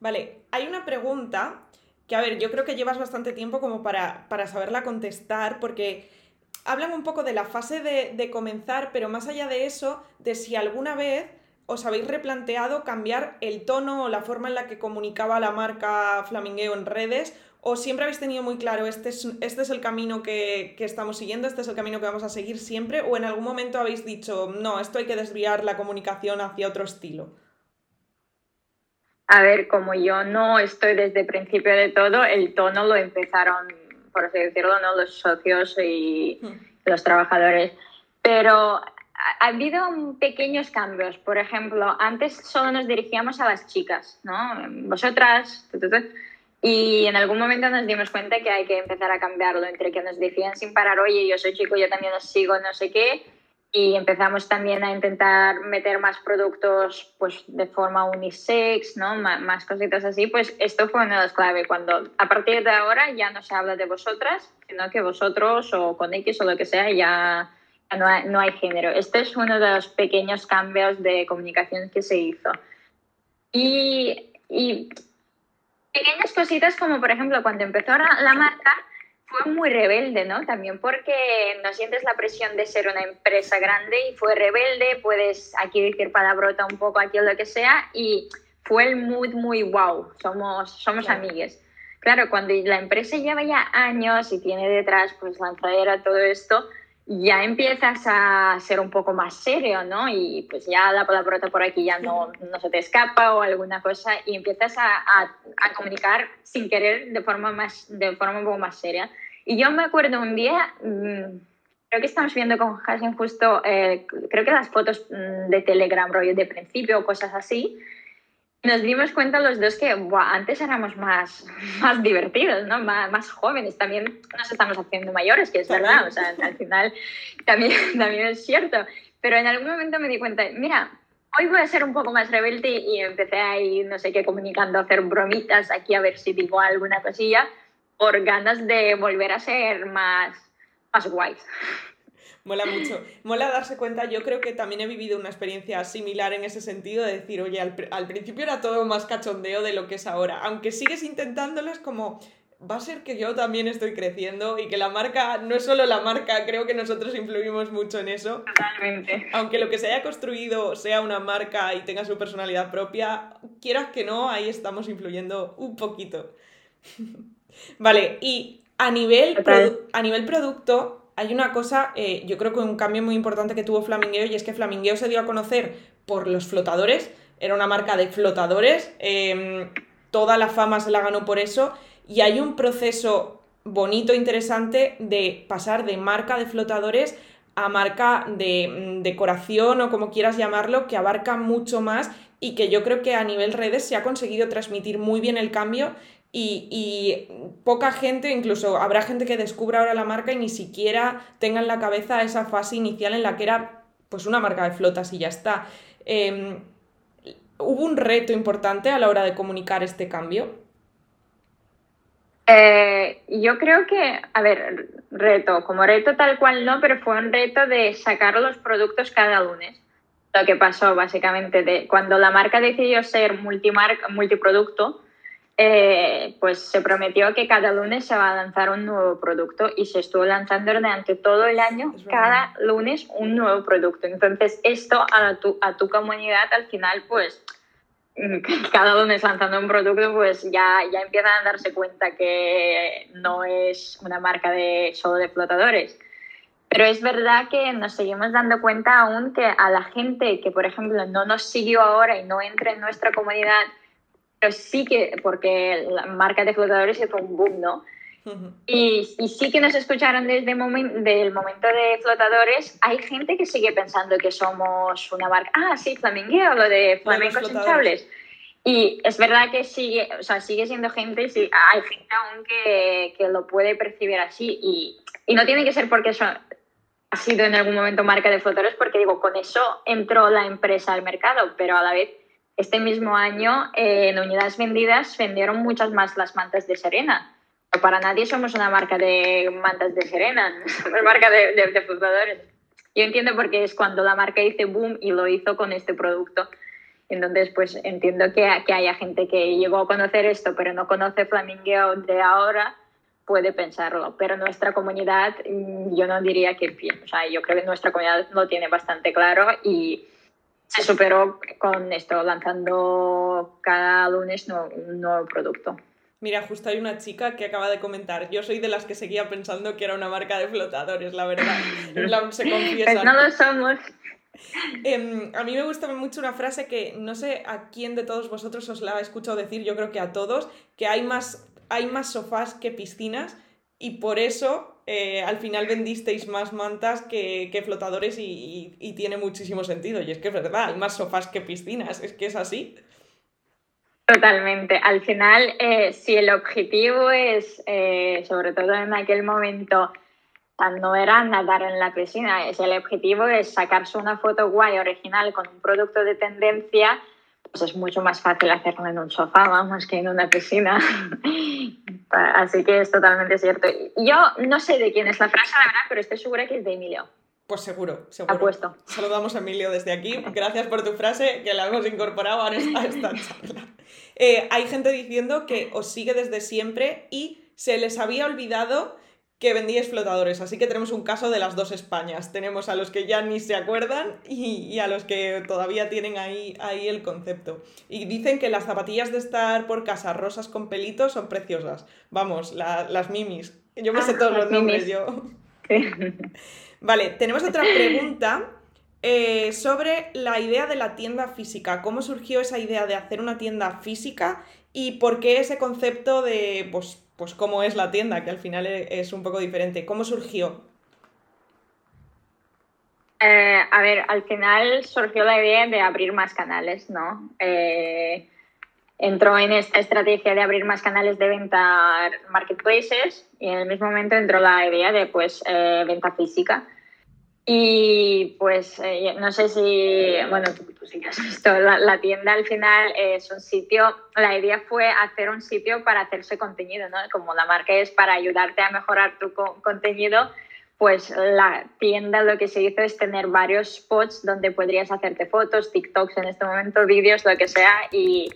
Vale, hay una pregunta que a ver, yo creo que llevas bastante tiempo como para, para saberla contestar porque hablan un poco de la fase de, comenzar, pero más allá de eso, de si alguna vez os habéis replanteado cambiar el tono o la forma en la que comunicaba la marca Flamingueo en redes? ¿O siempre habéis tenido muy claro, este es, este es el camino que, estamos siguiendo, este es el camino que vamos a seguir siempre? ¿O en algún momento habéis dicho, no, esto hay que desviar la comunicación hacia otro estilo? A ver, como yo no estoy desde el principio de todo, el tono lo empezaron, por así decirlo, ¿no? los socios y hmm. los trabajadores. Pero ha habido pequeños cambios. Por ejemplo, antes solo nos dirigíamos a las chicas, ¿no? Vosotras, y en algún momento nos dimos cuenta que hay que empezar a cambiarlo, entre que nos decían sin parar, oye, yo soy chico, yo también os sigo, no sé qué, y empezamos también a intentar meter más productos pues de forma unisex, ¿no? más cositas así, pues esto fue una de las claves, cuando a partir de ahora ya no se habla de vosotras, sino que vosotros o con X o lo que sea ya no hay, no hay género. Este es uno de los pequeños cambios de comunicación que se hizo. Y, y pequeñas cositas como, por ejemplo, cuando empezó la marca, fue muy rebelde, ¿no? También porque no sientes la presión de ser una empresa grande y fue rebelde, puedes aquí decir palabrota un poco, aquí o lo que sea, y fue el mood muy wow, somos, somos amigues. Claro, cuando la empresa lleva ya años y tiene detrás pues lanzadera, todo esto, ya empiezas a ser un poco más serio, ¿no? Y pues ya la palabrota por aquí ya no, no se te escapa o alguna cosa y empiezas a, a, comunicar sin querer de forma, más, de forma un poco más seria. Y yo me acuerdo un día, mm, creo que estamos viendo con Hassan justo, eh, creo que las fotos mm, de Telegram, rollo de principio o cosas así, nos dimos cuenta los dos que antes éramos más, [laughs] más divertidos, ¿no? Más, más, jóvenes. También nos estamos haciendo mayores, que es verdad. O sea, al final [laughs] también, también es cierto. Pero en algún momento me di cuenta, mira, hoy voy a ser un poco más rebelde y empecé ahí, no sé qué, comunicando, a hacer bromitas aquí a ver si digo alguna cosilla por ganas de volver a ser más, más guays. Mola mucho. Mola darse cuenta, yo creo que también he vivido una experiencia similar en ese sentido de decir, oye, al, principio era todo más cachondeo de lo que es ahora. Aunque sigues intentándolo, es como, va a ser que yo también estoy creciendo y que la marca no es solo la marca, creo que nosotros influimos mucho en eso. Totalmente. Aunque lo que se haya construido sea una marca y tenga su personalidad propia, quieras que no, ahí estamos influyendo un poquito. [laughs] vale, y a nivel, a nivel producto, hay una cosa, eh, yo creo que un cambio muy importante que tuvo Flamingueo y es que Flamingueo se dio a conocer por los flotadores, era una marca de flotadores, em, toda la fama se la ganó por eso y hay un proceso bonito, interesante de pasar de marca de flotadores a marca de mm, decoración o como quieras llamarlo, que abarca mucho más y que yo creo que a nivel redes se ha conseguido transmitir muy bien el cambio y, poca gente, incluso habrá gente que descubra ahora la marca y ni siquiera tenga en la cabeza esa fase inicial en la que era pues una marca de flotas y ya está. Em, ¿Hubo un reto importante a la hora de comunicar este cambio? Eh, yo creo que, a ver, reto, como reto tal cual no, pero fue un reto de sacar los productos cada lunes. Lo que pasó básicamente de cuando la marca decidió ser multimarca, multiproducto, eh, pues se prometió que cada lunes se va a lanzar un nuevo producto y se estuvo lanzando durante todo el año, cada lunes un nuevo producto. Entonces, esto a tu, a tu comunidad al final, pues [laughs] cada lunes lanzando un producto, pues ya, ya empiezan a darse cuenta que no es una marca de solo de flotadores. Pero es verdad que nos seguimos dando cuenta aún que a la gente que, por ejemplo, no nos siguió ahora y no entra en nuestra comunidad, sí que, porque la marca de flotadores fue un boom, ¿no? Y, y, sí que nos escucharon desde el, momento de flotadores. Hay gente que sigue pensando que somos una marca. Ah, sí, Flamingueo, lo de flamencos hinchables. Y es verdad que sigue, o sea, sigue siendo gente, sí, hay gente aún que, que, lo puede percibir así. Y, y no tiene que ser porque eso ha sido en algún momento marca de flotadores, porque digo, con eso entró la empresa al mercado, pero a la vez este mismo año eh, en unidades vendidas vendieron muchas más las mantas de Serena. Para nadie somos una marca de mantas de Serena, [laughs] somos marca de, de, de. Yo entiendo porque es cuando la marca dice boom y lo hizo con este producto. Entonces, pues entiendo que, que haya gente que llegó a conocer esto, pero no conoce Flamingo de ahora, puede pensarlo. Pero nuestra comunidad, mm, yo no diría que. O sea, yo creo que nuestra comunidad lo tiene bastante claro y se superó con esto, lanzando cada lunes un nuevo producto. Mira, justo hay una chica que acaba de comentar. Yo soy de las que seguía pensando que era una marca de flotadores, la verdad. se confiesa. Pues no lo somos. Eh, a mí me gusta mucho una frase que no sé a quién de todos vosotros os la he escuchado decir, yo creo que a todos, que hay más, hay más sofás que piscinas y por eso eh, al final vendisteis más mantas que, que flotadores y, y, tiene muchísimo sentido. Y es que es verdad, hay más sofás que piscinas, es que es así. Totalmente. Al final, eh, si el objetivo es, eh, sobre todo en aquel momento, no era nadar en la piscina, es el objetivo es sacarse una foto guay original con un producto de tendencia, pues es mucho más fácil hacerlo en un sofá, vamos, que en una piscina. [laughs] Así que es totalmente cierto. Yo no sé de quién es la frase, la verdad, pero estoy segura que es de Emilio. Pues seguro, seguro. Apuesto. Saludamos a Emilio desde aquí. Gracias por tu frase, que la hemos incorporado a esta, esta charla. Eh, hay gente diciendo que os sigue desde siempre y se les había olvidado que vendíais flotadores. Así que tenemos un caso de las dos Españas. Tenemos a los que ya ni se acuerdan y, a los que todavía tienen ahí, ahí el concepto. Y dicen que las zapatillas de estar por casa rosas con pelitos son preciosas. Vamos, las mimis. Yo me sé ah, todos los nombres, yo. Vale, tenemos otra pregunta eh, sobre la idea de la tienda física. ¿Cómo surgió esa idea de hacer una tienda física y por qué ese concepto de, pues, pues cómo es la tienda, que al final e, es un poco diferente. ¿Cómo surgió? Eh, a ver, al final surgió la idea de abrir más canales, ¿no? Eh, entró en esta estrategia de abrir más canales de venta marketplaces y en el mismo momento entró la idea de pues eh, venta física. Y pues eh, no sé si, bueno, tú, sí que has [laughs] visto, la, tienda al final es un sitio, la idea fue hacer un sitio para hacerse contenido, ¿no? Como la marca es para ayudarte a mejorar tu contenido, pues la tienda lo que se hizo es tener varios spots donde podrías hacerte fotos, TikToks en este momento, vídeos, lo que sea, y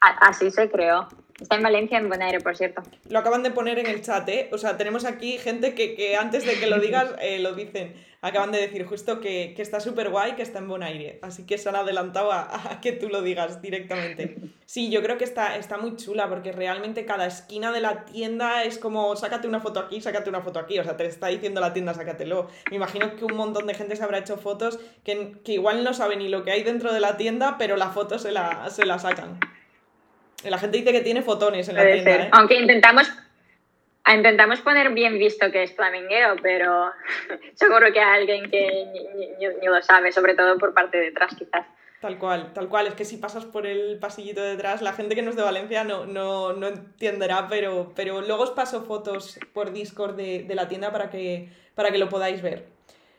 así se creó. Está en Valencia, en Bonaire, por cierto. Lo acaban de poner en el chat, ¿eh? O sea, tenemos aquí gente que, que antes de que lo digas [laughs] eh, lo dicen. Acaban de decir justo que, que está súper guay, que está en Bonaire. Así que se han adelantado a, a, que tú lo digas directamente. Sí, yo creo que está, está muy chula porque realmente cada esquina de la tienda es como sácate una foto aquí, sácate una foto aquí. O sea, te está diciendo la tienda, sácatelo. Me imagino que un montón de gente se habrá hecho fotos que, que igual no sabe ni lo que hay dentro de la tienda, pero la foto se la, se la sacan. La gente dice que tiene fotones en la tienda. ¿eh? Aunque intentamos, intentamos poner bien visto que es flamingueo, pero [laughs] seguro que hay alguien que ni, lo sabe, sobre todo por parte de detrás quizás. Tal cual, tal cual. Es que si pasas por el pasillito de detrás, la gente que no es de Valencia no, no, no entenderá, pero, pero luego os paso fotos por Discord de, de la tienda para que, para que lo podáis ver.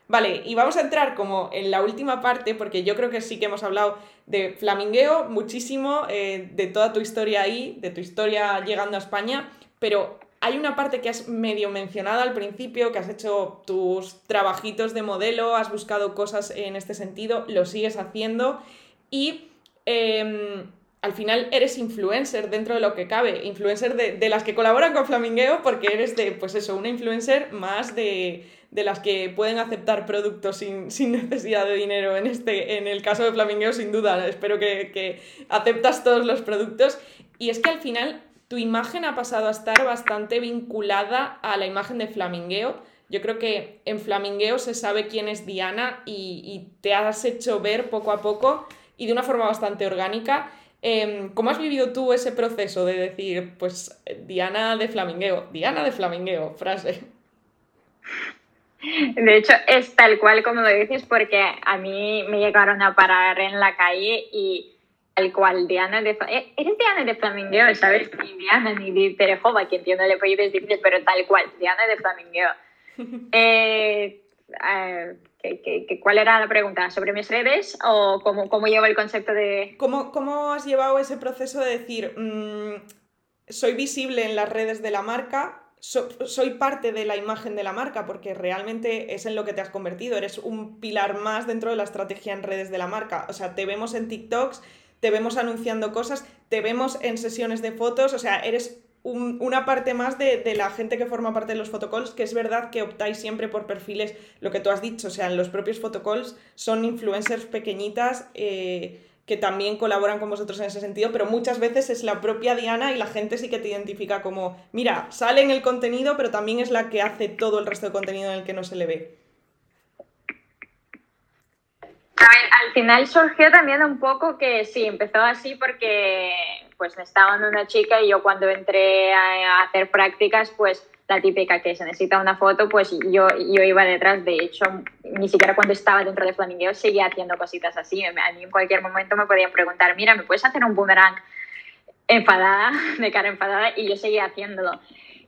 Vale, y vamos a entrar como en la última parte, porque yo creo que sí que hemos hablado de Flamingueo muchísimo, eh, de toda tu historia ahí, de tu historia llegando a España, pero hay una parte que has medio mencionado al principio, que has hecho tus trabajitos de modelo, has buscado cosas en este sentido, lo sigues haciendo y em, al final eres influencer dentro de lo que cabe, influencer de, de las que colaboran con Flamingueo porque eres de, pues eso, una influencer más de de las que pueden aceptar productos sin, necesidad de dinero. En, este, en el caso de Flamingueo, sin duda, espero que, que aceptas todos los productos. Y es que al final tu imagen ha pasado a estar bastante vinculada a la imagen de Flamingueo. Yo creo que en Flamingueo se sabe quién es Diana y, te has hecho ver poco a poco y de una forma bastante orgánica. Em, ¿Cómo has vivido tú ese proceso de decir, pues, Diana de Flamingueo, Diana de Flamingueo, frase? De hecho, es tal cual como lo dices, porque a mí me llegaron a parar en la calle y tal cual, Diana de... Eh, eres Diana de Flamingueo, ¿sabes? Ni Diana ni de Terejova, que entiendo el apellido es difícil, pero tal cual, Diana de Flamingueo. [laughs] Eh, eh, cuál era la pregunta? ¿Sobre mis redes o cómo, cómo llevo el concepto de...? ¿Cómo, ¿Cómo, has llevado ese proceso de decir, mm, soy visible en las redes de la marca, soy parte de la imagen de la marca, porque realmente es en lo que te has convertido, eres un pilar más dentro de la estrategia en redes de la marca. O sea, te vemos en TikToks, te vemos anunciando cosas, te vemos en sesiones de fotos, o sea, eres una parte más de, la gente que forma parte de los photocalls, que es verdad que optáis siempre por perfiles, lo que tú has dicho, o sea, en los propios photocalls son influencers pequeñitas eh, que también colaboran con vosotros en ese sentido, pero muchas veces es la propia Diana y la gente sí que te identifica como, mira, sale en el contenido, pero también es la que hace todo el resto de contenido en el que no se le ve. A ver, al final surgió también un poco que sí, empezó así porque pues me estaba dando una chica y yo cuando entré a, hacer prácticas, pues la típica que se necesita una foto, pues yo, yo iba detrás. De hecho, ni siquiera cuando estaba dentro de Flamingueo seguía haciendo cositas así. A mí en cualquier momento me podían preguntar, mira, ¿me puedes hacer un boomerang enfadada, [laughs] de cara enfadada? Y yo seguía haciéndolo.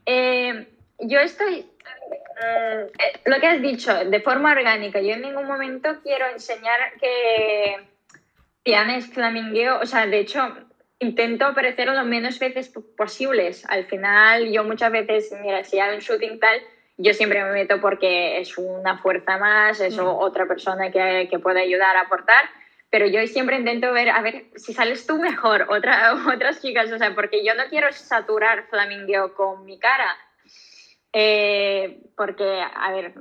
Eh, yo estoy, eh, lo que has dicho, de forma orgánica, yo en ningún momento quiero enseñar que Diana es flamingueo, o sea, de hecho, intento aparecer lo menos veces posibles. Al final, yo muchas veces, mira, si hay un shooting tal, yo siempre me meto porque es una fuerza más, es mm. otra persona que, que, puede ayudar a aportar. Pero yo siempre intento ver, a ver, si sales tú mejor, otra, [laughs] otras chicas, o sea, porque yo no quiero saturar flamingueo con mi cara. Eh, porque, a ver,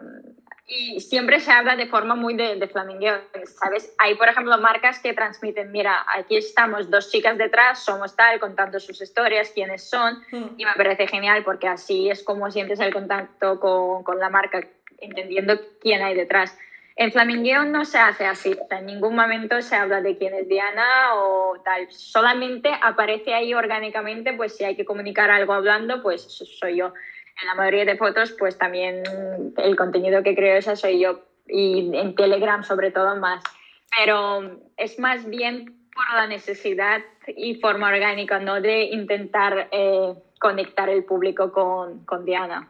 y siempre se habla de forma muy de, de flamingueo, ¿sabes? Hay, por ejemplo, marcas que transmiten, mira, aquí estamos dos chicas detrás, somos tal, contando sus historias, quiénes son, hmm. y me parece genial porque así es como sientes el contacto con, con, la marca, entendiendo quién hay detrás. En flamingueo no se hace así, en ningún momento se habla de quién es Diana o tal, solamente aparece ahí orgánicamente, pues si hay que comunicar algo hablando, pues soy yo en la mayoría de fotos, pues también el contenido que creo esa soy yo y en Telegram sobre todo más. Pero es más bien por la necesidad y forma orgánica, no de intentar eh, conectar el público con, con Diana.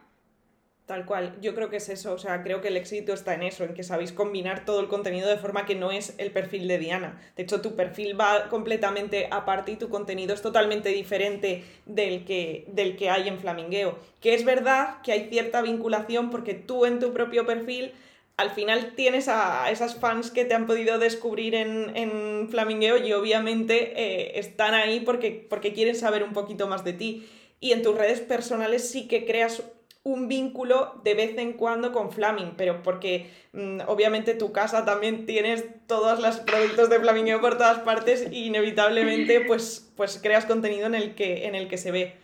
Tal cual, yo creo que es eso, o sea, creo que el éxito está en eso, en que sabéis combinar todo el contenido de forma que no es el perfil de Diana. De hecho, tu perfil va completamente aparte y tu contenido es totalmente diferente del que, del que hay en Flamingueo. Que es verdad que hay cierta vinculación porque tú en tu propio perfil al final tienes a esas fans que te han podido descubrir en, en Flamingueo y obviamente eh, están ahí porque, porque quieren saber un poquito más de ti. Y en tus redes personales sí que creas un vínculo de vez en cuando con Flaming, pero porque mm, obviamente tu casa también tienes todos los productos de Flamingo por todas partes y inevitablemente pues, pues creas contenido en el, que, en el que se ve.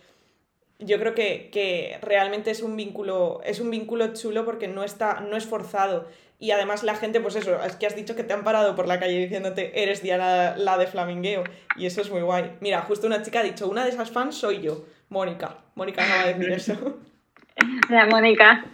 Yo creo que, realmente es un vínculo, es un vínculo chulo porque no está, no es forzado. Y además la gente, pues eso, es que has dicho que te han parado por la calle diciéndote, eres Diana la de Flamingueo. Y eso es muy guay. Mira, justo una chica ha dicho, una de esas fans soy yo, Mónica. Mónica no va a decir [laughs] eso. [laughs] La Mónica.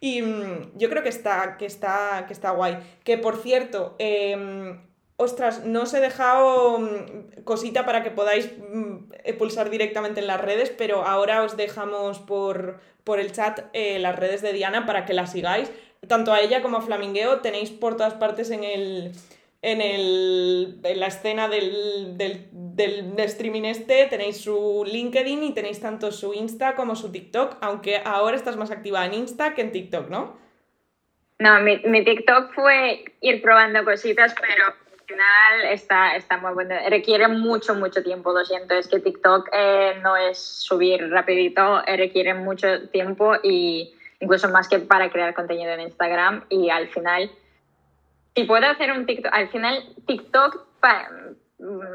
Y mm, yo creo que está, que está, que está guay. Que por cierto, em, ostras, no os he dejado mm, cosita para que podáis mm, pulsar directamente en las redes, pero ahora os dejamos por, por el chat eh, las redes de Diana para que la sigáis. Tanto a ella como a Flamingueo tenéis por todas partes en el, en, el, en la escena del, del, del, streaming este tenéis su LinkedIn y tenéis tanto su Insta como su TikTok, aunque ahora estás más activa en Insta que en TikTok, ¿no? No, mi, mi TikTok fue ir probando cositas, pero al final está, está muy bueno. Requiere mucho, mucho tiempo, lo siento. Es que TikTok eh, no es subir rapidito, eh, requiere mucho tiempo y incluso más que para crear contenido en Instagram y al final si puedo hacer un TikTok, al final TikTok,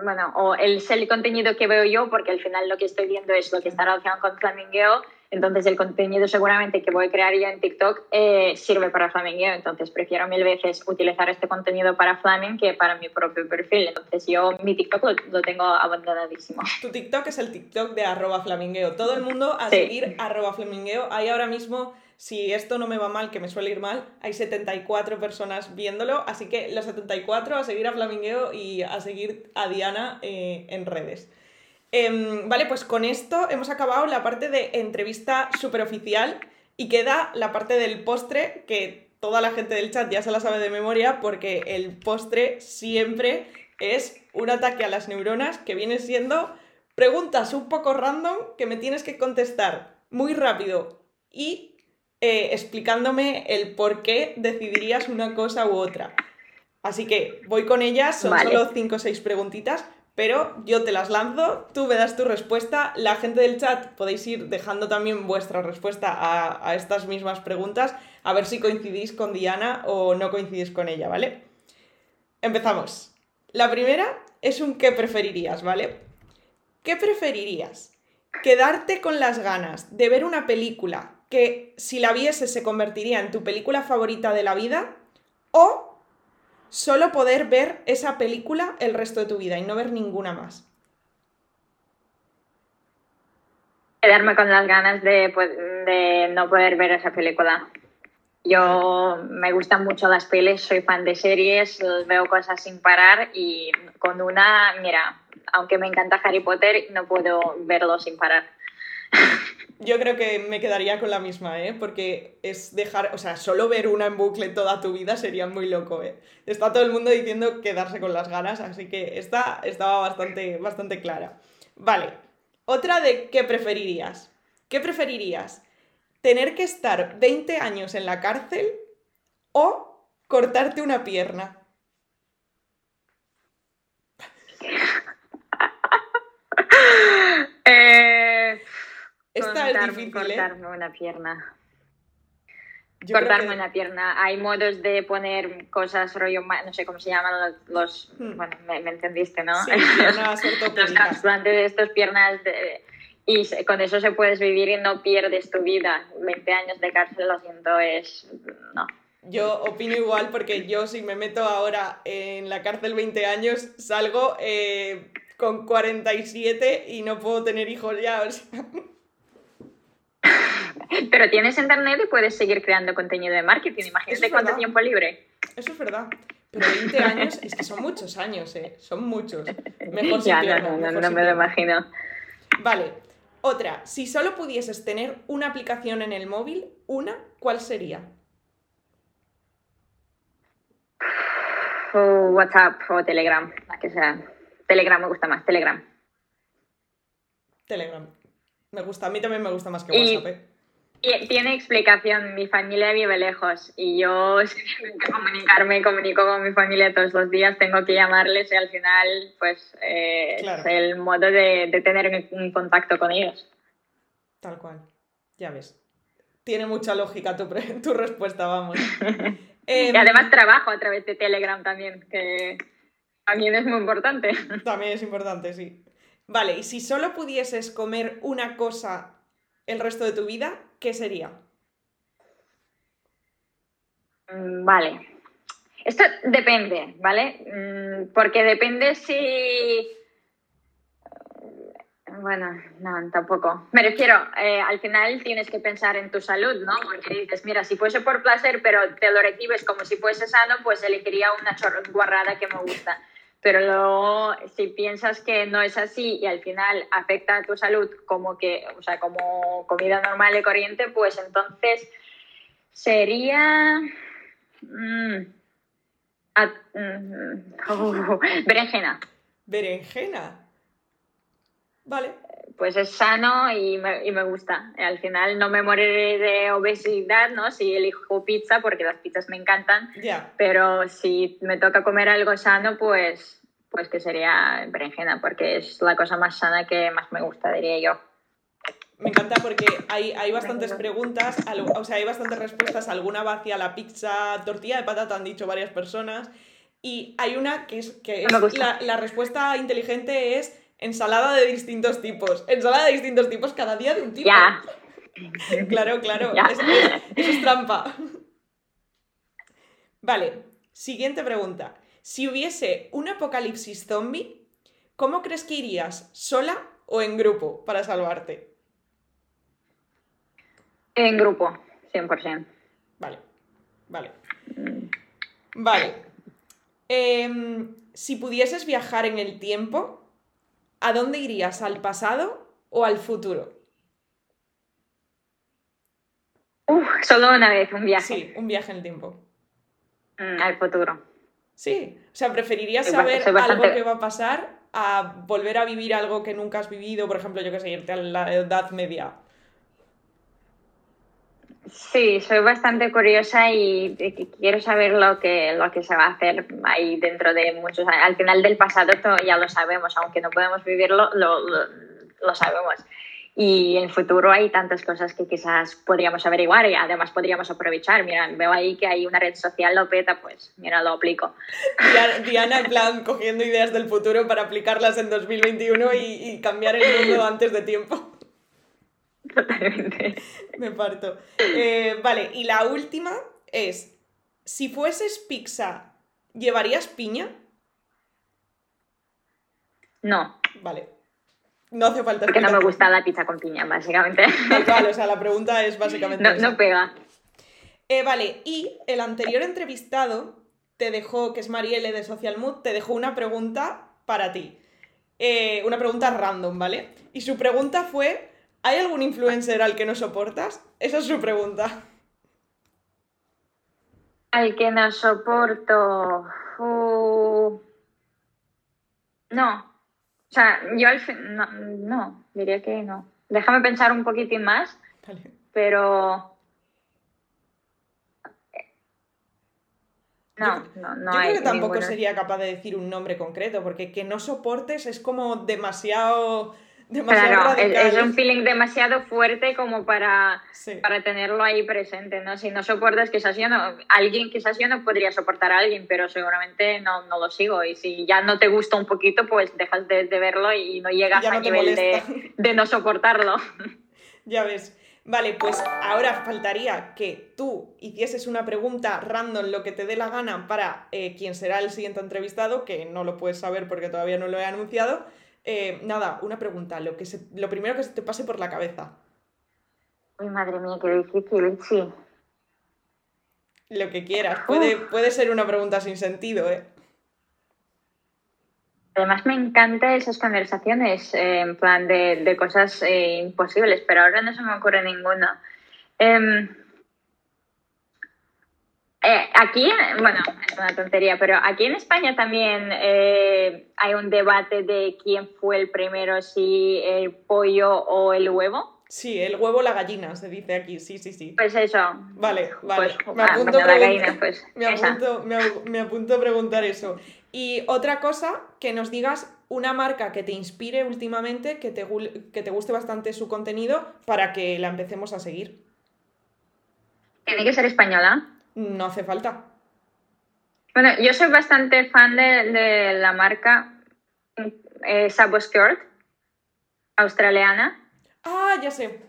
bueno, o el, el contenido que veo yo, porque al final lo que estoy viendo es lo que está relacionado con Flamingueo, entonces el contenido seguramente que voy a crear yo en TikTok eh, sirve para Flamingueo, entonces prefiero mil veces utilizar este contenido para Flaming que para mi propio perfil, entonces yo mi TikTok lo, tengo abandonadísimo. Tu TikTok es el TikTok de arroba flamingueo, todo el mundo a seguir arroba flamingueo, hay ahora mismo si esto no me va mal, que me suele ir mal, hay 74 personas viéndolo, así que los 74 a seguir a Flamingueo y a seguir a Diana eh, en redes. Em, vale, pues con esto hemos acabado la parte de entrevista superoficial y queda la parte del postre que toda la gente del chat ya se la sabe de memoria porque el postre siempre es un ataque a las neuronas que viene siendo preguntas un poco random que me tienes que contestar muy rápido y eh, explicándome el por qué decidirías una cosa u otra. Así que voy con ellas, son solo 5 o 6 preguntitas, pero yo te las lanzo, tú me das tu respuesta, la gente del chat podéis ir dejando también vuestra respuesta a, a estas mismas preguntas, a ver si coincidís con Diana o no coincidís con ella, ¿vale? Empezamos. La primera es un qué preferirías, ¿vale? ¿Qué preferirías? ¿Quedarte con las ganas de ver una película que si la viese se convertiría en tu película favorita de la vida? ¿O solo poder ver esa película el resto de tu vida y no ver ninguna más? Quedarme con las ganas de, pues, de no poder ver esa película. Yo me gustan mucho las pelis, soy fan de series, veo cosas sin parar y con una, mira, aunque me encanta Harry Potter, no puedo verlo sin parar. [laughs] Yo creo que me quedaría con la misma, ¿eh? Porque es dejar, o sea, solo ver una en bucle toda tu vida sería muy loco, ¿eh? Está todo el mundo diciendo quedarse con las ganas, así que esta estaba bastante, bastante clara. Vale, otra de qué preferirías. ¿Qué preferirías? ¿Tener que estar 20 años en la cárcel o cortarte una pierna? [laughs] eh, Esta es difícil, ¿eh? cortarme una pierna. cortarme una pierna. Hay modos de poner cosas rollo, no sé cómo se llaman los, hmm. bueno, me, entendiste, ¿no? Sí, [laughs] los trasplantes de estas piernas y con eso se puedes vivir y no pierdes tu vida. 20 años de cárcel, lo siento, es no. Yo opino igual porque yo si me meto ahora en la cárcel 20 años salgo eh, con 47 y no puedo tener hijos ya. [laughs] Pero tienes internet y puedes seguir creando contenido de marketing. Imagínate cuánto tiempo libre. Eso es verdad. Pero 20 años es que son muchos años, ¿eh? Son muchos. Mejor ya, no, no, no, me lo imagino. Vale. Otra. Si solo pudieses tener una aplicación en el móvil, una, ¿cuál sería? WhatsApp o Telegram, la que sea. Telegram me gusta más, Telegram. Telegram. Me gusta, a mí también me gusta más que WhatsApp. ¿eh? Tiene explicación, mi familia vive lejos y yo [laughs] tengo que comunicarme, comunico con mi familia todos los días, tengo que llamarles y al final pues eh, es el modo de, tener un contacto con ellos. Tal cual, ya ves. Tiene mucha lógica tu, [laughs] tu respuesta, vamos. [laughs] y em, además trabajo a través de Telegram también, que también es muy importante. También es importante, sí. Vale, y si solo pudieses comer una cosa el resto de tu vida, ¿qué sería? Mm, vale. Esto depende, ¿vale? Mm, porque depende si... Bueno, no, tampoco. Me refiero, eh, al final tienes que pensar en tu salud, ¿no? Porque dices, mira, si fuese por placer, pero te lo recibes como si fuese sano, pues elegiría una guarrada que me gusta pero luego si piensas que no es así y al final afecta a tu salud como que, o sea, como comida normal y corriente, pues entonces sería mm, mm, [laughs] berenjena. Berenjena. Vale. Pues es sano y me, y me, gusta. Al final no me moriré de obesidad, ¿no? Si elijo pizza, porque las pizzas me encantan. Pero si me toca comer algo sano, pues pues que sería berenjena, porque es la cosa más sana que más me gusta, diría yo. Me encanta porque hay, hay bastantes preguntas, o sea, hay bastantes respuestas. Alguna va hacia la pizza, tortilla de patata, han dicho varias personas. Y hay una que es, que es la, la, respuesta inteligente es ensalada de distintos tipos. Ensalada de distintos tipos cada día de un tipo. Ya. [laughs] claro, claro. Eso, es trampa. Vale, siguiente pregunta. Si hubiese un apocalipsis zombie, ¿cómo crees que irías? ¿Sola o en grupo para salvarte? En grupo, 100%. Vale, vale. Vale. Em, si pudieses viajar en el tiempo, ¿a dónde irías? ¿Al pasado o al futuro? Solo una vez, un viaje. Sí, un viaje en el tiempo. Mm, al futuro. Sí, o sea, preferirías saber algo que va a pasar a volver a vivir algo que nunca has vivido, por ejemplo, yo que sé, irte a la Edad Media. Sí, soy bastante curiosa y quiero saber lo que, lo que se va a hacer ahí dentro de muchos años. Al final del pasado ya lo sabemos, aunque no podemos vivirlo, lo, lo, sabemos. Y en el futuro hay tantas cosas que quizás podríamos averiguar y además podríamos aprovechar. Mira, veo ahí que hay una red social, lo peta, pues mira, lo aplico. Diana, en plan, cogiendo ideas del futuro para aplicarlas en 2021 y, y cambiar el mundo antes de tiempo. [laughs] Totalmente. Me parto. Eh, vale, y la última es, si fueses pizza, ¿llevarías piña? No. Vale. No hace falta. Porque no me gusta la pizza con piña, básicamente. Vale, o sea, la pregunta es básicamente. No, no pega. Eh, vale, y el anterior entrevistado te dejó, que es Marielle de Social Mood, te dejó una pregunta para ti. Eh, una pregunta random, ¿vale? Y su pregunta fue ¿Hay algún influencer al que no soportas? Esa es su pregunta. Al que no soporto. Uh, no. O sea, yo al fin. No, diría que no. Déjame pensar un poquitín más. Pero. No, no, no. Yo creo que tampoco sería capaz de decir un nombre concreto, porque que no soportes es como demasiado claro, es, un feeling demasiado fuerte como para, para tenerlo ahí presente, ¿no? Si no soportas, quizás yo no, alguien, quizás yo no podría soportar a alguien, pero seguramente no, no lo sigo. Y si ya no te gusta un poquito, pues dejas de, verlo y no llegas a nivel de, [laughs] de no soportarlo. Ya ves. Vale, pues ahora faltaría que tú hicieses una pregunta random, lo que te dé la gana, para eh, quien será el siguiente entrevistado, que no lo puedes saber porque todavía no lo he anunciado. Eh, nada, una pregunta, lo, que lo primero que se te pase por la cabeza. Uy, madre mía, qué difícil, sí. Lo que quieras, puede, puede ser una pregunta sin sentido, ¿eh? Además me encantan esas conversaciones eh, en plan de, cosas eh, imposibles, pero ahora no se me ocurre ninguna. Em, eh, aquí, bueno, es una tontería, pero aquí en España también eh, hay un debate de quién fue el primero, si el pollo o el huevo. Sí, el huevo o la gallina, se dice aquí, sí, sí, sí. Pues eso. Vale, vale. Pues, me, apunto gallina, pues, [laughs] me, apunto, me, apunto a preguntar eso. Y otra cosa, que nos digas una marca que te inspire últimamente, que te, que te guste bastante su contenido, para que la empecemos a seguir. ¿Tiene que ser española? No hace falta. Bueno, yo soy bastante fan de, la marca eh, Sabo Skirt, australiana. Ah, ya sé.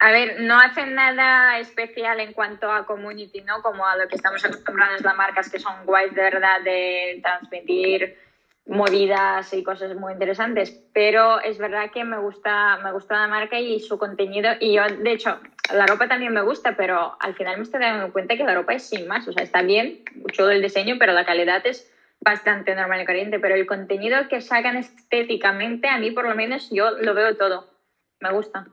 A ver, no hacen nada especial en cuanto a community, ¿no? Como a lo que estamos acostumbrados las marcas que son guays de verdad de transmitir movidas y cosas muy interesantes, pero es verdad que me gusta, me gusta la marca y su contenido y yo, de hecho, la ropa también me gusta, pero al final me estoy dando cuenta que la ropa es sin más, o sea, está bien, mucho del diseño, pero la calidad es bastante normal y corriente, pero el contenido que sacan estéticamente, a mí por lo menos yo lo veo todo, me gusta.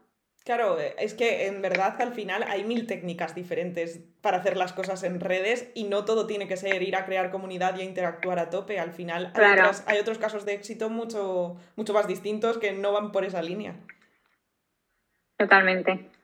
Claro, es que en verdad al final hay mil técnicas diferentes para hacer las cosas en redes y no todo tiene que ser ir a crear comunidad y a interactuar a tope. Al final hay, otros casos de éxito mucho, mucho más distintos que no van por esa línea. Totalmente.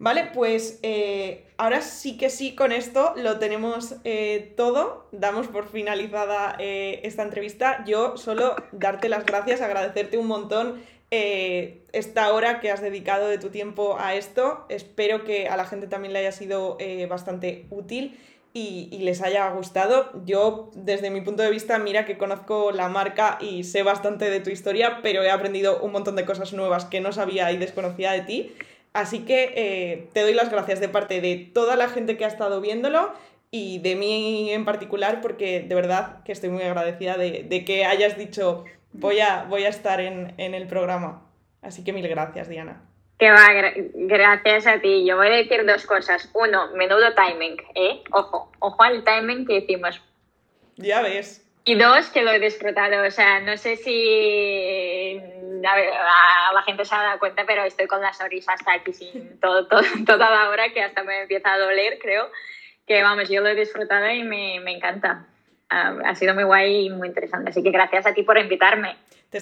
Vale, pues eh, ahora sí que sí, con esto lo tenemos eh, todo. Damos por finalizada eh, esta entrevista. Yo solo darte las gracias, agradecerte un montón esta hora que has dedicado de tu tiempo a esto. Espero que a la gente también le haya sido bastante útil y, les haya gustado. Yo, desde mi punto de vista, mira que conozco la marca y sé bastante de tu historia, pero he aprendido un montón de cosas nuevas que no sabía y desconocía de ti. Así que eh, te doy las gracias de parte de toda la gente que ha estado viéndolo y de mí en particular, porque de verdad que estoy muy agradecida de, de que hayas dicho voy a, voy a estar en, el programa. Así que mil gracias, Diana. Que va, gracias a ti. Yo voy a decir dos cosas. Uno, menudo timing, ¿eh? Ojo, ojo al timing que hicimos. Ya ves. Y dos, que lo he disfrutado. O sea, no sé si a, la gente se ha dado cuenta, pero estoy con la sonrisa hasta aquí sin todo, todo, [laughs] toda la hora que hasta me empieza a doler, creo. Que vamos, yo lo he disfrutado y me, me encanta. ha sido muy guay y muy interesante. Así que gracias a ti por invitarme.